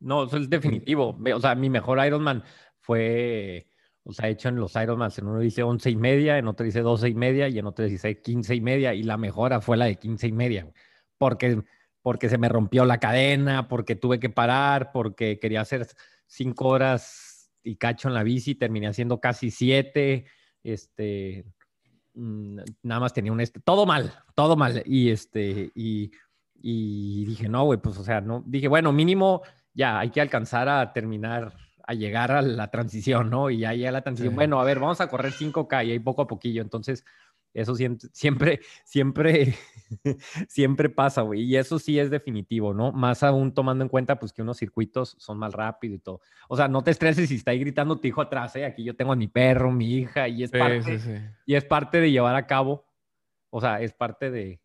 No, eso es definitivo. O sea, mi mejor Ironman fue, o sea, hecho en los Ironman. En uno dice 11 y media, en otro dice 12 y media y en otro dice 15 y media. Y la mejora fue la de 15 y media, porque, porque se me rompió la cadena, porque tuve que parar, porque quería hacer 5 horas y cacho en la bici, terminé haciendo casi 7. Este, nada más tenía un este, todo mal, todo mal. Y este, y, y dije, no, güey, pues, o sea, no, dije, bueno, mínimo ya hay que alcanzar a terminar, a llegar a la transición, ¿no? Y ahí a la transición, sí. bueno, a ver, vamos a correr 5K y ahí poco a poquillo. Entonces, Eso siempre, siempre, siempre, siempre pasa, güey. Y eso sí es definitivo, ¿no? Más aún tomando en cuenta, pues, que unos circuitos son más rápidos y todo. O sea, no te estreses si está ahí gritando tu hijo atrás, ¿eh? Aquí yo tengo a mi perro, mi hija, y es, Sí, parte, sí, sí. y es parte de llevar a cabo, o sea, es parte de,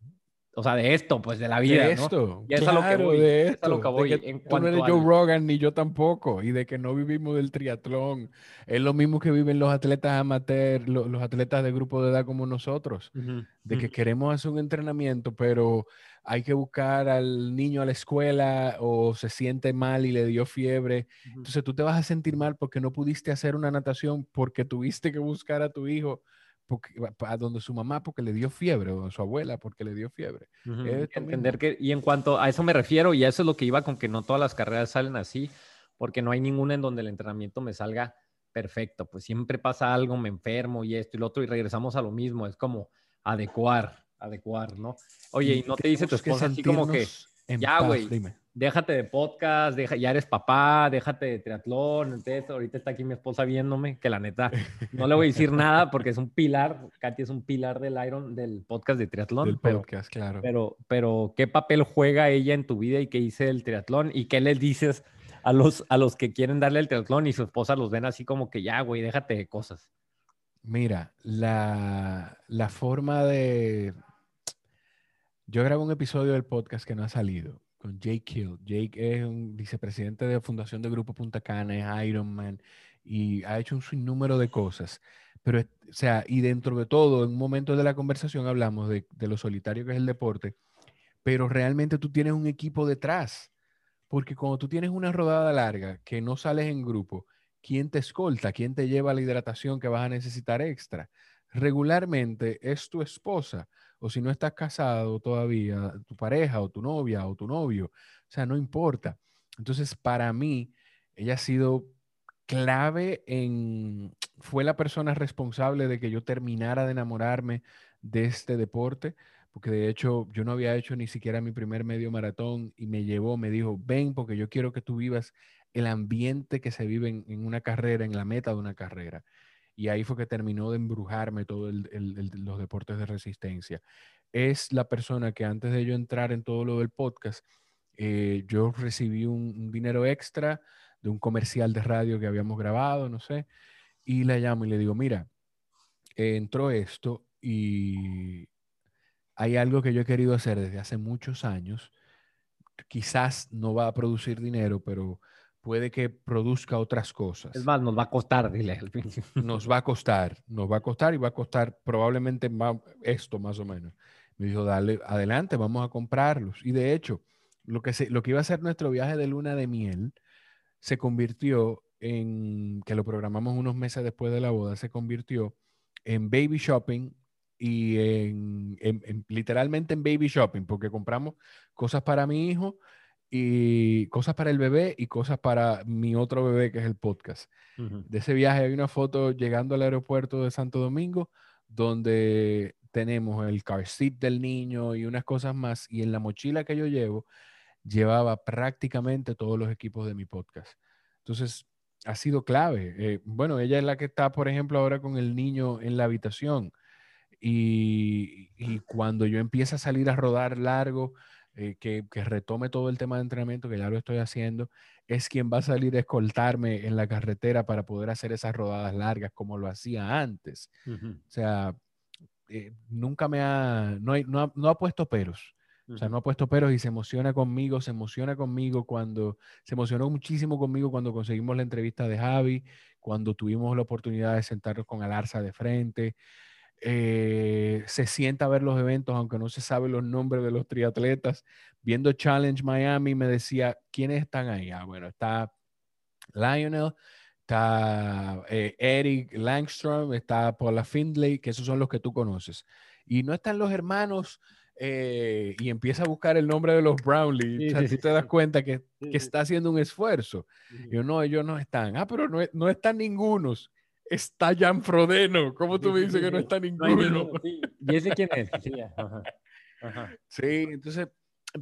o sea, de esto, pues, de la vida, de ¿no? esto, Y es a lo que claro, voy, de es a lo esto, que de voy. que En tú no eres Joe Rogan ni yo tampoco, y de que no vivimos del triatlón. Es lo mismo que viven los atletas amateur, lo- los, atletas de grupo de edad como nosotros, Ujú, de que ujú. queremos hacer un entrenamiento, pero hay que buscar al niño a la escuela o se siente mal y le dio fiebre. Ujú. Entonces tú te vas a sentir mal porque no pudiste hacer una natación porque tuviste que buscar a tu hijo porque, a donde su mamá porque le dio fiebre o a su abuela porque le dio fiebre. Y esto entender mismo. que, y en cuanto a eso me refiero, y a eso es lo que iba con que no todas las carreras salen así, porque no hay ninguna en donde el entrenamiento me salga perfecto, pues siempre pasa algo, me enfermo y esto y lo otro, y regresamos a lo mismo, es como adecuar, adecuar, ¿no? Oye, y no te dice tu esposa así como que, ya, güey. Déjate de podcast, deja, ya eres papá, déjate de triatlón, entonces ahorita está aquí mi esposa viéndome, que la neta, no le voy a decir nada porque es un pilar, Katy es un pilar del Iron, del podcast de triatlón, Del pero... podcast, claro. Pero, pero, ¿qué papel juega ella en tu vida y qué dice el triatlón? ¿Y qué les dices a los, a los que quieren darle el triatlón y su esposa los ven así como que ya, güey, déjate de cosas? Mira, la, la forma de... Yo grabo un episodio del podcast que no ha salido con Jake Hill. Jake es un vicepresidente de Fundación de Grupo Punta Cana, es Ironman y ha hecho un sinnúmero de cosas. Pero, o sea, y dentro de todo, en un momento de la conversación hablamos de, de lo solitario que es el deporte, pero realmente tú tienes un equipo detrás. Porque cuando tú tienes una rodada larga que no sales en grupo, ¿quién te escolta? ¿Quién te lleva la hidratación que vas a necesitar extra? Regularmente es tu esposa, o si no estás casado todavía, tu pareja o tu novia o tu novio. O sea, no importa. Entonces, para mí, ella ha sido clave en, fue la persona responsable de que yo terminara de enamorarme de este deporte, porque de hecho yo no había hecho ni siquiera mi primer medio maratón y me llevó, me dijo, ven porque yo quiero que tú vivas el ambiente que se vive en, en una carrera, en la meta de una carrera. Y ahí fue que terminó de embrujarme todo el- el- el- los deportes de resistencia. Es la persona que antes de yo entrar en todo lo del podcast, eh, yo recibí un, dinero extra de un comercial de radio que habíamos grabado, no sé, y la llamo y le digo, mira, entró esto y hay algo que yo he querido hacer desde hace muchos años. Quizás no va a producir dinero, pero puede que produzca otras cosas. Es más, nos va a costar, dile. Nos va a costar, nos va a costar y va a costar probablemente más, esto más o menos. Me dijo, dale, adelante, vamos a comprarlos. Y de hecho, lo que, se, lo que iba a ser nuestro viaje de luna de miel se convirtió en, que lo programamos unos meses después de la boda, se convirtió en baby shopping y en, en- en- literalmente en baby shopping, porque compramos cosas para mi hijo y cosas para el bebé y cosas para mi otro bebé, que es el podcast. De ese viaje hay una foto llegando al aeropuerto de Santo Domingo, donde tenemos el car seat del niño y unas cosas más. Y en la mochila que yo llevo, llevaba prácticamente todos los equipos de mi podcast. Entonces, ha sido clave. Eh, bueno, ella es la que está, por ejemplo, ahora con el niño en la habitación. Y, y cuando yo empiece a salir a rodar largo, eh, que, que retome todo el tema de entrenamiento, que ya lo estoy haciendo, es quien va a salir a escoltarme en la carretera para poder hacer esas rodadas largas como lo hacía antes. O sea, eh, nunca me ha no, hay- no ha, no ha puesto peros. O sea, no ha puesto peros y se emociona conmigo, se emociona conmigo cuando, se emocionó muchísimo conmigo cuando conseguimos la entrevista de Javi, cuando tuvimos la oportunidad de sentarnos con Alarza de frente. Eh, se sienta a ver los eventos, aunque no se sabe los nombres de los triatletas. Viendo Challenge Miami, me decía, ¿quiénes están ahí? Ah, bueno, está Lionel, está eh, Eric Langstrom, está Paula Findlay, que esos son los que tú conoces. Y no están los hermanos, eh, y empieza a buscar el nombre de los Brownlee. O sea, tú te das cuenta que, que está haciendo un esfuerzo. Ujú. Yo no, ellos no están. Ah, pero no, no están ningunos. Está Jan Frodeno. ¿Cómo tú Sí, me dices sí, que no está ninguno? sí. ¿Y ese quién es? Sí, ajá. Ajá. Sí, entonces,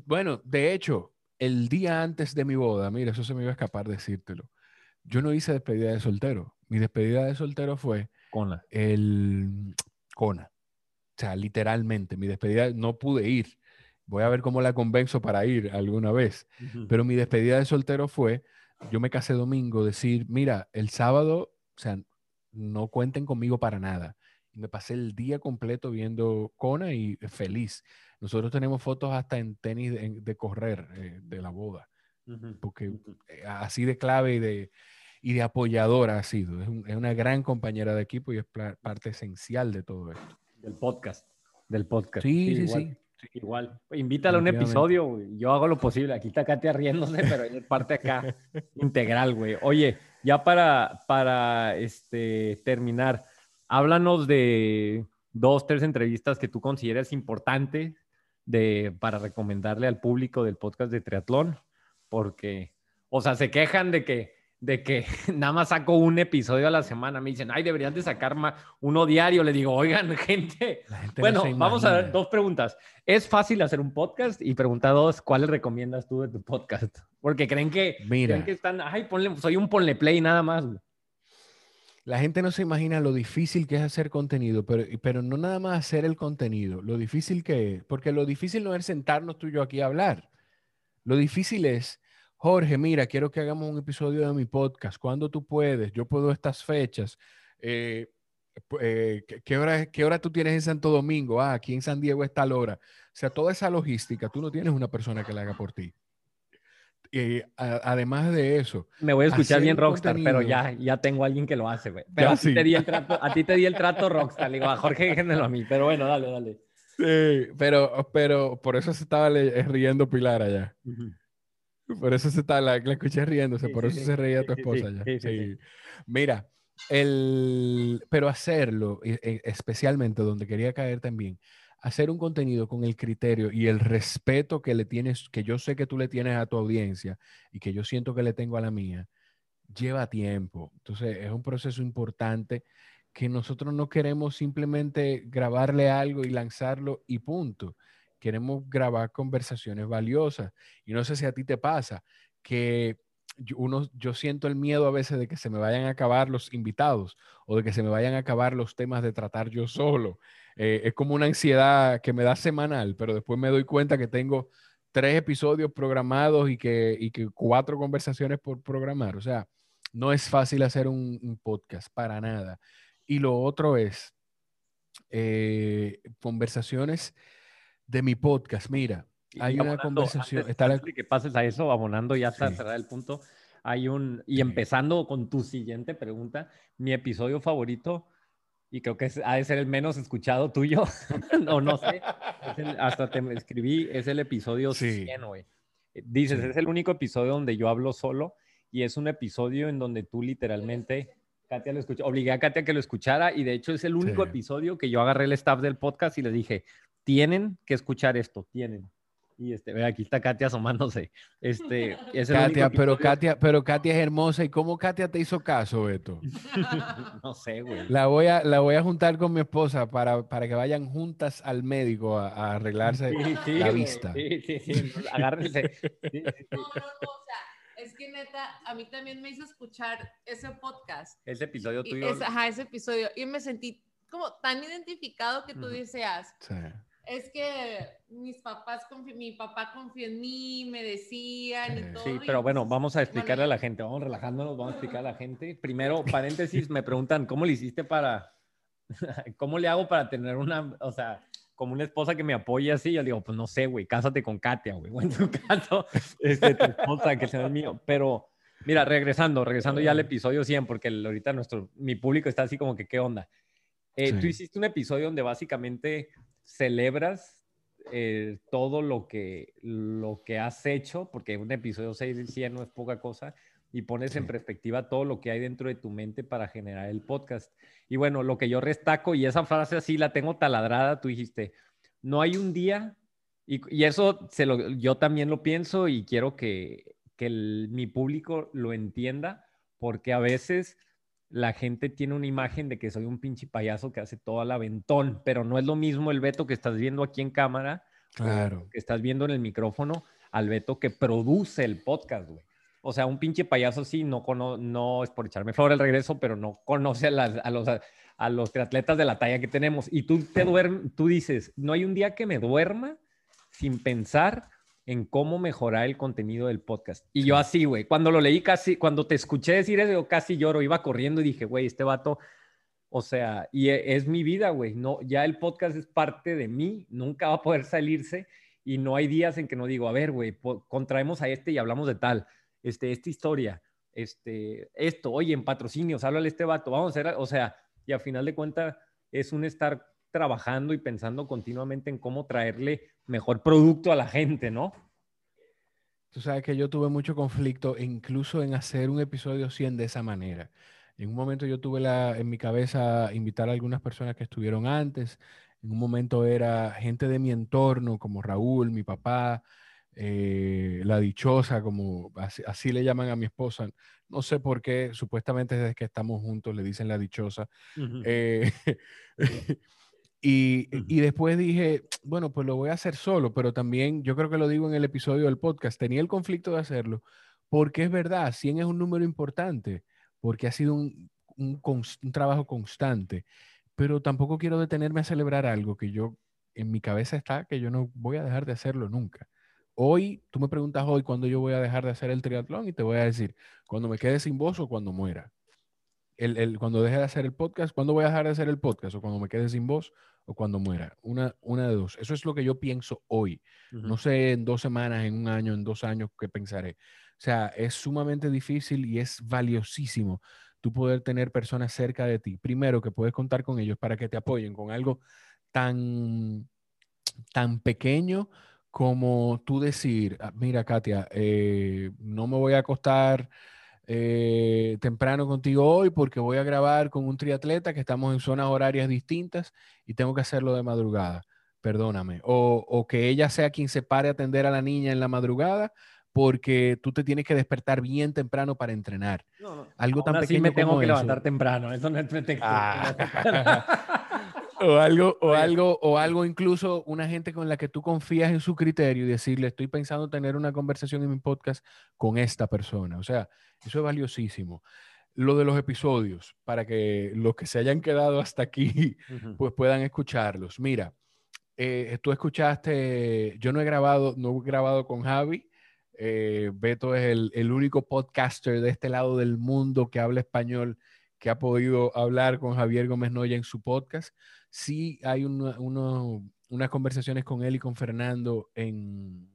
bueno, de hecho, el día antes de mi boda, mira, eso se me iba a escapar decírtelo. Yo no hice despedida de soltero. Mi despedida de soltero fue Con la. el Kona. sea, literalmente, mi despedida no pude ir. Voy a ver cómo la convenzo para ir alguna vez. Pero mi despedida de soltero fue, yo me casé domingo, decir, mira, el sábado, o sea, no cuenten conmigo para nada. Y me pasé el día completo viendo Kona y feliz. Nosotros tenemos fotos hasta en tenis de, correr eh, de la boda, porque eh, así de clave y de, y de apoyadora ha sido. Es, es, una gran compañera de equipo y es parte esencial de todo esto. Del podcast. Del podcast. Sí, sí, sí. Igual. Invítala a un episodio, güey. Yo hago lo posible. Aquí está Katia riéndose, pero es parte acá integral, güey. Oye, ya para, para este, terminar, háblanos de dos, tres entrevistas que tú consideras importantes de, para recomendarle al público del podcast de triatlón, porque, o sea, se quejan de que de que nada más saco un episodio a la semana. Me dicen, ay, deberían de sacar más, uno diario. Le digo, oigan, gente. bueno, vamos a ver dos preguntas. ¿Es fácil hacer un podcast? Y pregunta dos, ¿cuáles recomiendas tú de tu podcast? Porque creen que, Mira, que están, ay, ponle, soy un ponle play nada más. La gente no se imagina lo difícil que es hacer contenido, pero, pero no nada más hacer el contenido, lo difícil que es, porque lo difícil no es sentarnos tú y yo aquí a hablar. Lo difícil es Jorge, mira, quiero que hagamos un episodio de mi podcast. ¿Cuándo tú puedes? Yo puedo estas fechas. Eh, eh, ¿qué, hora, ¿Qué hora tú tienes en Santo Domingo? Ah, aquí en San Diego está la hora. O sea, toda esa logística, tú no tienes una persona que la haga por ti. Y además de eso. Me voy a escuchar bien Rockstar, pero ya, ya tengo a alguien que lo hace, güey. Pero a ti, te di el trato, a ti te di el trato Rockstar. Le digo, a Jorge, déjenmelo a mí. Pero bueno, dale, dale. Sí, pero, pero por eso se estaba riendo Pilar allá. Por eso se está, la, escuché riéndose, por eso se reía tu esposa ya. Mira, el, pero hacerlo, e, especialmente donde quería caer también, hacer un contenido con el criterio y el respeto que le tienes, que yo sé que tú le tienes a tu audiencia y que yo siento que le tengo a la mía, lleva tiempo. Entonces, es un proceso importante que nosotros no queremos simplemente grabarle algo y lanzarlo y punto queremos grabar conversaciones valiosas. Y no sé si a ti te pasa que yo, uno, yo siento el miedo a veces de que se me vayan a acabar los invitados o de que se me vayan a acabar los temas de tratar yo solo. Eh, es como una ansiedad que me da semanal, pero después me doy cuenta que tengo tres episodios programados y que, y que cuatro conversaciones por programar. O sea, no es fácil hacer un, podcast para nada. Y lo otro es eh, conversaciones de mi podcast. Mira, hay una conversación. que pases a eso, abonando ya hasta cerrar el punto. Hay un, y empezando con tu siguiente pregunta, mi episodio favorito, y creo que ha de ser el menos escuchado tuyo, no, no sé, hasta te escribí, es el episodio 100, güey. Dices, es el único episodio donde yo hablo solo y es un episodio en donde tú literalmente, Katia lo escuchó, obligué a Katia que lo escuchara y de hecho es el único episodio que yo agarré el staff del podcast y le dije, tienen que escuchar esto, tienen. Y este, ve, aquí está Katia asomándose. Este, es Katia, pero Katia, pero Katia es hermosa. ¿Y cómo Katia te hizo caso, Beto? no sé, güey. La voy a, la voy a juntar con mi esposa para, para que vayan juntas al médico a, arreglarse la vista. Sí, sí, sí. Agárrense. es que neta, a mí también me hizo escuchar ese podcast. Ese episodio tuyo. ajá, ese episodio. Y me sentí como tan identificado que tú deseas. Sí es que mis papás, mi papá confió en mí, me decían y todo. Sí, pero bueno, pues, vamos a explicarle a la gente, vamos relajándonos, vamos a explicar a la gente. Primero, paréntesis, me preguntan, ¿cómo le hiciste para, cómo le hago para tener una, o sea, como una esposa que me apoye así? Yo digo, pues no sé, güey, cásate con Katia, güey, o en tu caso, este, tu esposa, que sea el mío. Pero, mira, regresando, regresando ya al episodio 100, porque ahorita nuestro, mi público está así como que, ¿qué onda? Eh, tú hiciste un episodio donde básicamente celebras eh, todo lo que, lo que has hecho, porque un episodio 6 y 100 no es poca cosa, y pones en perspectiva todo lo que hay dentro de tu mente para generar el podcast. Y bueno, lo que yo restaco, y esa frase así la tengo taladrada, tú dijiste, no hay un día, y, eso se lo, yo también lo pienso y quiero que, que mi público lo entienda, porque a veces la gente tiene una imagen de que soy un pinche payaso que hace todo al aventón, pero no es lo mismo el Beto que estás viendo aquí en cámara, claro. que estás viendo en el micrófono, al Beto que produce el podcast, güey. o sea, un pinche payaso sí, no, no es por echarme flor el regreso, pero no conoce a, los, a los triatletas de la talla que tenemos. Y tú te duermes, tú dices, no hay un día que me duerma sin pensar en cómo mejorar el contenido del podcast. Y yo así, güey, cuando lo leí casi, cuando te escuché decir eso, casi lloro, iba corriendo y dije, güey, este vato, o sea, y e, es mi vida, güey, no, ya el podcast es parte de mí, nunca va a poder salirse y no hay días en que no digo, a ver, güey, contraemos a este y hablamos de tal, este, esta historia, este, esto, oye, en patrocinios, háblale a este vato, vamos a hacer, o sea, y a final de cuentas es un estar trabajando y pensando continuamente en cómo traerle mejor producto a la gente, ¿no? Tú sabes que yo tuve mucho conflicto incluso en hacer un episodio 100 de esa manera. En un momento yo tuve la, en mi cabeza invitar a algunas personas que estuvieron antes. En un momento era gente de mi entorno, como Raúl, mi papá, eh, la dichosa, como así, le llaman a mi esposa. No sé por qué, supuestamente desde que estamos juntos le dicen la dichosa. Y, y, después dije, bueno, pues lo voy a hacer solo, pero también yo creo que lo digo en el episodio del podcast, tenía el conflicto de hacerlo, porque es verdad, 100 es un número importante, porque ha sido un, un, un trabajo constante, pero tampoco quiero detenerme a celebrar algo que yo, en mi cabeza está, que yo no voy a dejar de hacerlo nunca. Hoy, tú me preguntas hoy cuándo yo voy a dejar de hacer el triatlón y te voy a decir, cuando me quede sin voz o cuando muera el, cuando deje de hacer el podcast, ¿cuándo voy a dejar de hacer el podcast? ¿O cuando me quede sin voz? ¿O cuando muera? Una, una de dos. Eso es lo que yo pienso hoy. No sé en dos semanas, en un año, en dos años qué pensaré. O sea, es sumamente difícil y es valiosísimo tú poder tener personas cerca de ti. Primero, que puedes contar con ellos para que te apoyen con algo tan, tan pequeño como tú decir, ah, mira, Katia, eh, no me voy a acostar eh, temprano contigo hoy porque voy a grabar con un triatleta que estamos en zonas horarias distintas y tengo que hacerlo de madrugada. Perdóname. O, que ella sea quien se pare a atender a la niña en la madrugada porque tú te tienes que despertar bien temprano para entrenar. Algo tan pequeño me tengo que levantar temprano. Eso no es pretexto. Ah. O algo, o algo, o algo incluso una gente con la que tú confías en su criterio y decirle, estoy pensando tener una conversación en mi podcast con esta persona. O sea, eso es valiosísimo. Lo de los episodios, para que los que se hayan quedado hasta aquí, pues puedan escucharlos. Mira, eh, tú escuchaste, yo no he grabado, no he grabado con Javi. Eh, Beto es el, el único podcaster de este lado del mundo que habla español que ha podido hablar con Javier Gómez Noya en su podcast. Sí hay unas conversaciones con él y con Fernando en,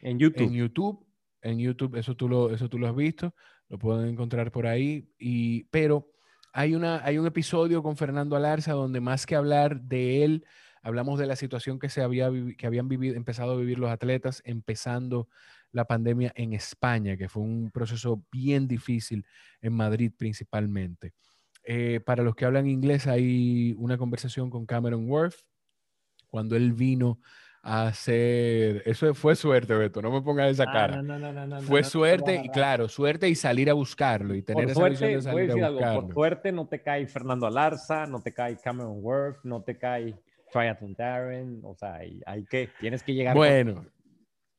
en YouTube. En YouTube, en YouTube eso, tú lo, eso tú lo has visto, lo pueden encontrar por ahí. Y, pero hay, una, hay un episodio con Fernando Alarza donde más que hablar de él, hablamos de la situación que, se había, que habían vivido, empezado a vivir los atletas, empezando la pandemia en España, que fue un proceso bien difícil en Madrid principalmente. Eh, para los que hablan inglés, hay una conversación con Cameron Worth cuando él vino a hacer. Eso fue suerte, Beto, no me pongas esa ah, cara. fue suerte, y claro, suerte y salir a buscarlo y tener esa visión de salir a buscarlo. por suerte no te cae Fernando Alarza, no te cae Cameron Worth, no te cae Triathlon Darren, o sea, hay, que, tienes que llegar. Bueno,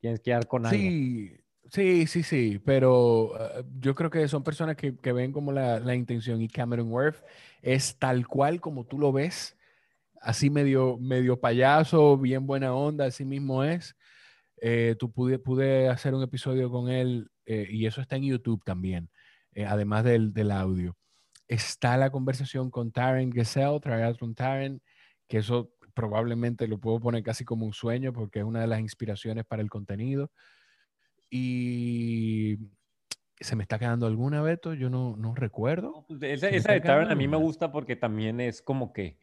Tienes que con algo. Sí, sí, sí, sí, pero ah, yo creo que son personas que, que ven como la, la, intención y Cameron Worth es tal cual como tú lo ves, así medio, medio payaso, bien buena onda, así mismo es. Eh, tú pude, pude hacer un episodio con él eh, y eso está en YouTube también, eh, además del, del, audio. Está la conversación con Taryn Gesell, Triathlon Taryn, que eso probablemente lo puedo poner casi como un sueño porque es una de las inspiraciones para el contenido. Y se me está quedando alguna, Beto, yo no, no recuerdo. Pues, esa, esa de Tavern a mí me gusta porque también es como que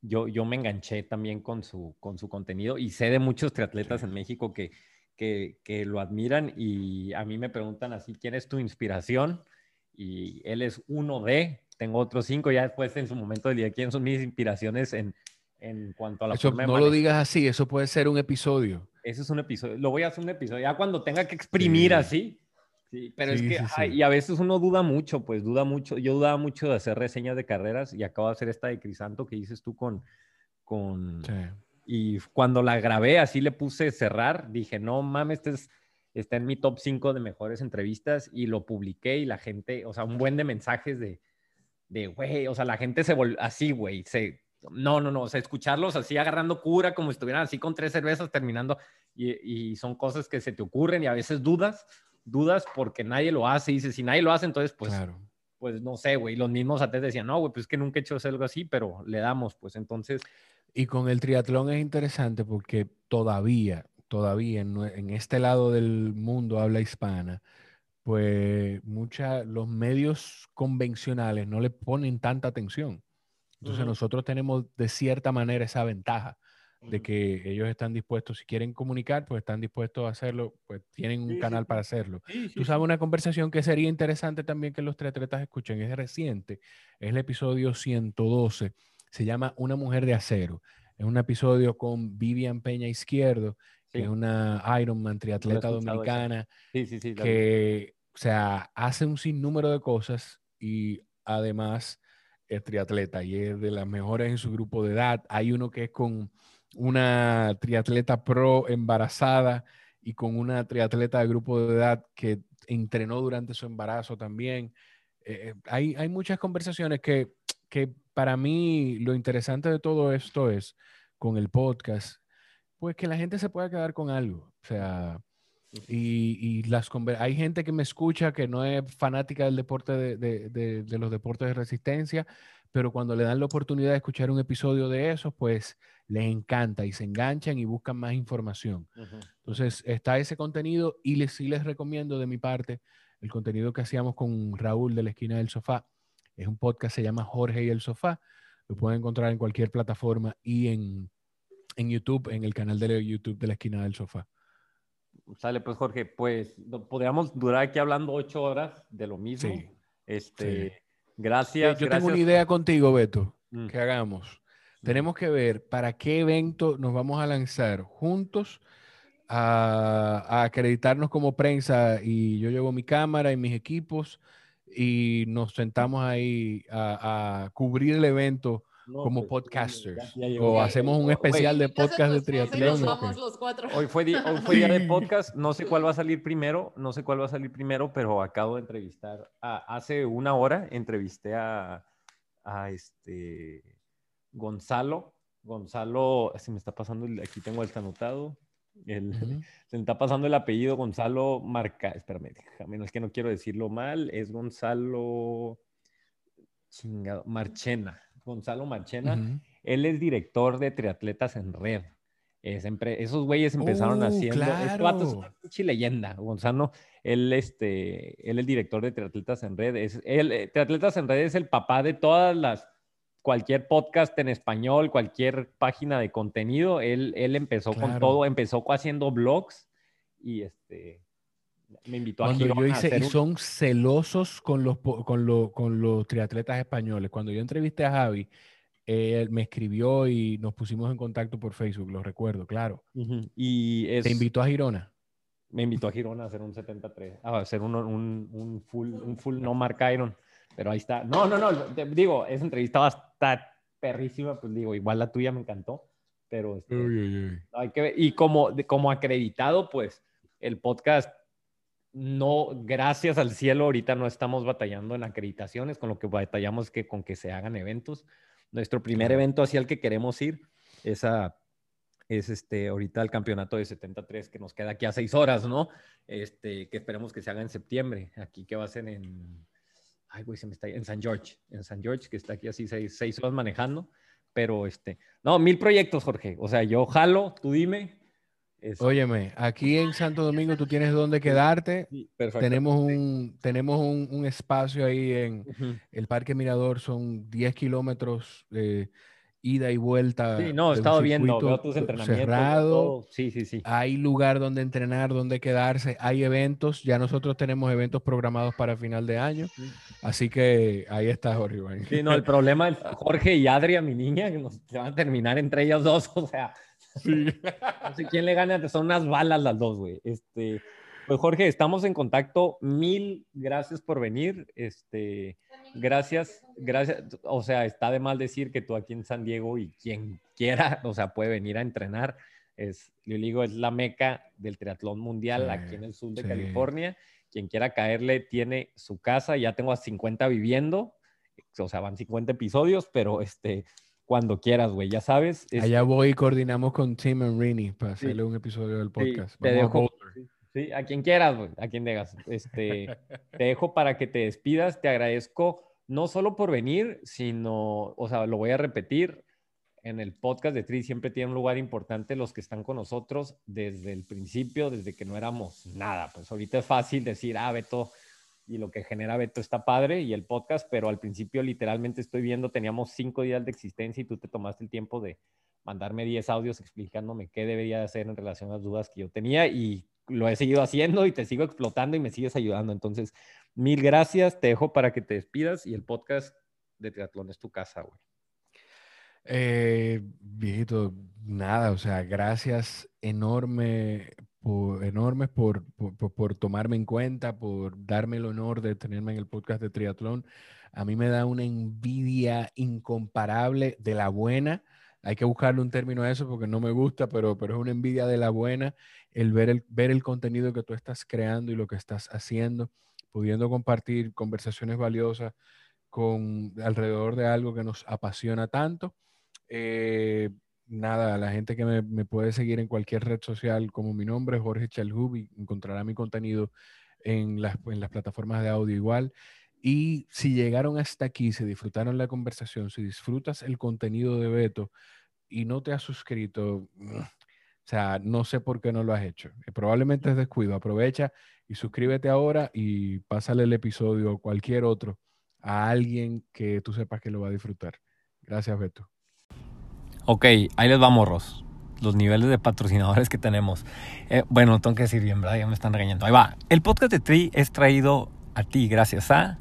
yo, yo me enganché también con su, con su contenido y sé de muchos triatletas en México que, que, que, lo admiran y a mí me preguntan así, ¿quién es tu inspiración? Y él es uno de, tengo otros cinco, ya después en su momento del día, ¿quién son mis inspiraciones en, en cuanto a la eso, No lo digas así, eso puede ser un episodio. Eso es un episodio, lo voy a hacer un episodio, ya cuando tenga que exprimir así. Sí, pero es que, y a veces uno duda mucho, pues duda mucho. Yo dudaba mucho de hacer reseñas de carreras y acabo de hacer esta de Crisanto que dices tú con. con Y cuando la grabé, así le puse cerrar, dije, no mames, este es está en mi top 5 de mejores entrevistas y lo publiqué y la gente, o sea, un buen de mensajes de, de, güey, o sea, la gente se volvió así, güey, se, no, no, no, o sea, escucharlos así agarrando cura, como si estuvieran así con tres cervezas terminando, y, y, son cosas que se te ocurren y a veces dudas, dudas porque nadie lo hace, y dices, si nadie lo hace, entonces, pues, claro. pues no sé, güey, los mismos antes decían, no, güey, pues es que nunca he hecho algo así, pero le damos, pues entonces... Y con el triatlón es interesante porque todavía, todavía en, en este lado del mundo habla hispana, pues mucha, los medios convencionales no le ponen tanta atención. Entonces nosotros tenemos de cierta manera esa ventaja de que ellos están dispuestos, si quieren comunicar, pues están dispuestos a hacerlo, pues tienen un canal para hacerlo. Tú sabes una conversación que sería interesante también que los triatletas escuchen, es reciente, es el episodio 112, se llama Una mujer de acero. Es un episodio con Vivian Peña Izquierdo, que es una Ironman triatleta dominicana, que, o sea, hace un sinnúmero de cosas y además es triatleta y es de las mejores en su grupo de edad. Hay uno que es con una triatleta pro embarazada y con una triatleta de grupo de edad que entrenó durante su embarazo también. Eh, eh, hay, hay, muchas conversaciones que, que para mí lo interesante de todo esto es con el podcast, pues que la gente se pueda quedar con algo. O sea, y, y, las hay gente que me escucha que no es fanática del deporte de, de, de, los deportes de resistencia, pero cuando le dan la oportunidad de escuchar un episodio de esos, pues les encanta y se enganchan y buscan más información. Entonces está ese contenido y les, sí les recomiendo de mi parte el contenido que hacíamos con Raúl de la esquina del sofá. Es un podcast, se llama Jorge y el sofá. Lo pueden encontrar en cualquier plataforma y en, en YouTube, en el canal de YouTube de la esquina del sofá. Sale, pues Jorge, pues podríamos durar aquí hablando ocho horas de lo mismo. Sí, este, gracias. Yo tengo una idea contigo, Beto, mm. que hagamos. Mm. Tenemos que ver para qué evento nos vamos a lanzar juntos a, acreditarnos como prensa y yo llevo mi cámara y mis equipos y nos sentamos ahí a cubrir el evento como pues, podcaster. o hacemos un especial de podcast de triatlón. Hoy fue, día, hoy fue día de podcast. No sé cuál va a salir primero. No sé cuál va a salir primero, pero acabo de entrevistar. hace una hora entrevisté a, a este Gonzalo. Gonzalo, se me está pasando, aquí tengo el anotado. El, Se me está pasando el apellido Gonzalo Marca. Espérame, déjame, no es que no quiero decirlo mal. Es Gonzalo. Chingado, Marchena. Gonzalo Marchena, él es director de Triatletas en Red. Es, esos güeyes empezaron uh, haciendo. Claro. es una leyenda. Gonzalo, él, este, él es director de Triatletas en Red. Es, él, eh, Triatletas en Red es el papá de todas las. Cualquier podcast en español, cualquier página de contenido, él, él empezó con todo, empezó haciendo blogs y este, me invitó a yo hice, y son celosos con los, con, con los triatletas españoles. Cuando yo entrevisté a Javi, él me escribió y nos pusimos en contacto por Facebook, lo recuerdo, claro. Y ¿Te invitó a Girona? Me invitó a Girona a hacer un 73, a hacer un, un, un full, un full no mark iron. Pero ahí está. No, no, no, digo, esa entrevista va a estar perrísima, pues digo, igual la tuya me encantó, pero este, hay que ver. Y como, como acreditado, pues el podcast no, gracias al cielo, ahorita no estamos batallando en acreditaciones, con lo que batallamos que con que se hagan eventos. Nuestro primer evento hacia el que queremos ir es, es este, ahorita el campeonato de 73 que nos queda aquí a seis horas, ¿no? Este, que esperemos que se haga en septiembre, aquí que va a ser en, ay, güey, se me está, en San George, en San George, que está aquí así seis, seis horas manejando, pero este, no, mil proyectos, Jorge, o sea, yo jalo, tú dime, Óyeme, aquí en Santo Domingo tú tienes donde quedarte. tenemos un, tenemos un, espacio ahí en el Parque Mirador, son 10 kilómetros de ida y vuelta. Sí, no, he estado viendo, veo tus entrenamientos. Cerrado. Sí, sí, sí. Hay lugar donde entrenar, donde quedarse. Hay eventos. Ya nosotros tenemos eventos programados para final de año. Así que ahí está Jorge. Sí, no, el problema es Jorge y Adria, mi niña, que nos, van a terminar entre ellas dos. O sea, no sé quién le gana, son unas balas las dos, güey. Este, pues Jorge, estamos en contacto. Mil gracias por venir. Este, gracias, gracias. O sea, está de mal decir que tú aquí en San Diego y quien quiera, o sea, puede venir a entrenar. Es, yo digo, es la meca del triatlón mundial aquí en el sur de California. Quien quiera caerle tiene su casa. Ya tengo a 50 viviendo. O sea, van 50 episodios, pero este, cuando quieras, güey, ya sabes. Allá voy y coordinamos con Tim and Rini para hacerle un episodio del podcast. te dejo, sí, a quien quieras, güey, a quien digas. Este, te dejo para que te despidas. Te agradezco no solo por venir, sino, o sea, lo voy a repetir en el podcast de Tri siempre tiene un lugar importante los que están con nosotros desde el principio, desde que no éramos nada. Pues ahorita es fácil decir, ah, Beto, y lo que genera Beto está padre y el podcast, pero al principio literalmente estoy viendo, teníamos cinco días de existencia y tú te tomaste el tiempo de mandarme 10 audios explicándome qué debería hacer en relación a las dudas que yo tenía y lo he seguido haciendo y te sigo explotando y me sigues ayudando. Entonces, mil gracias, te dejo para que te despidas y el podcast de Triatlón es tu casa, güey. Eh, viejito, nada, o sea, gracias enorme por, enormes por, por, tomarme en cuenta, por darme el honor de tenerme en el podcast de triatlón. A mí me da una envidia incomparable de la buena. Hay que buscarle un término a eso porque no me gusta, pero, pero es una envidia de la buena el ver, el ver el contenido que tú estás creando y lo que estás haciendo, pudiendo compartir conversaciones valiosas con alrededor de algo que nos apasiona tanto eh, nada, la gente que me, puede seguir en cualquier red social como mi nombre, Jorge Chalhub, y encontrará mi contenido en las, en las plataformas de audio igual. Y si llegaron hasta aquí, si disfrutaron la conversación, si disfrutas el contenido de Beto y no te has suscrito, o sea, no sé por qué no lo has hecho. Eh, probablemente es descuido. Aprovecha y suscríbete ahora y pásale el episodio o cualquier otro a alguien que tú sepas que lo va a disfrutar. Gracias, Beto. Ok, ahí les vamos, Ros. Los niveles de patrocinadores que tenemos. Eh, bueno, tengo que decir bien, ¿verdad? Ya me están regañando. Ahí va. El podcast de Tri es traído a ti gracias a...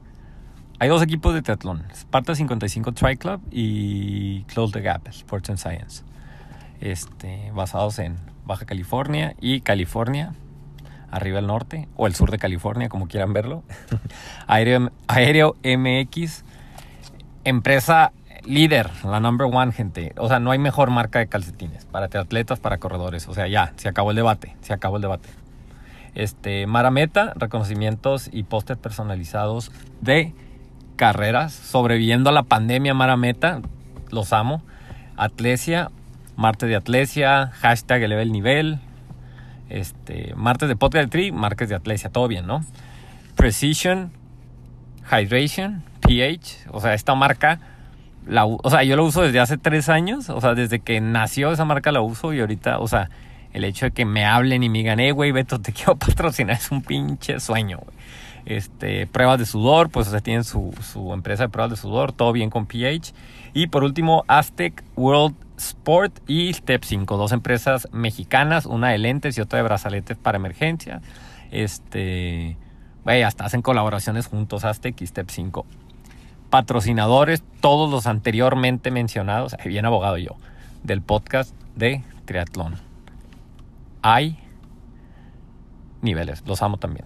Hay dos equipos de triatlón. Sparta 55 Tri Club y Close the Gap, Sports and Science. Este, basados en Baja California y California, arriba al norte, o el sur de California, como quieran verlo. Aéreo, Aéreo MX, empresa líder, la number one, gente. O sea, no hay mejor marca de calcetines para atletas, para corredores. O sea, ya, se acabó el debate, se acabó el debate. Este, Marameta, reconocimientos y pósters personalizados de carreras, sobreviviendo a la pandemia Marameta, los amo. Atlesia, martes de Atlesia, hashtag eleve el nivel, este, martes de podcast Tri, martes de Atlesia, todo bien, ¿no? Precision, Hydration, pH, o sea, esta marca o sea, yo lo uso desde hace tres años, o sea, desde que nació esa marca la uso y ahorita, o sea, el hecho de que me hablen y me digan, eh, güey, Beto, te quiero patrocinar, es un pinche sueño, güey. Este, pruebas de sudor, pues, o sea, tienen su, su empresa de pruebas de sudor, todo bien con pH. Y por último, Aztec World Sport y Step 5, dos empresas mexicanas, una de lentes y otra de brazaletes para emergencia. Este, güey, hasta hacen colaboraciones juntos Aztec y Step 5 patrocinadores, todos los anteriormente mencionados, bien abogado yo, del podcast de triatlón. Hay niveles, los amo también.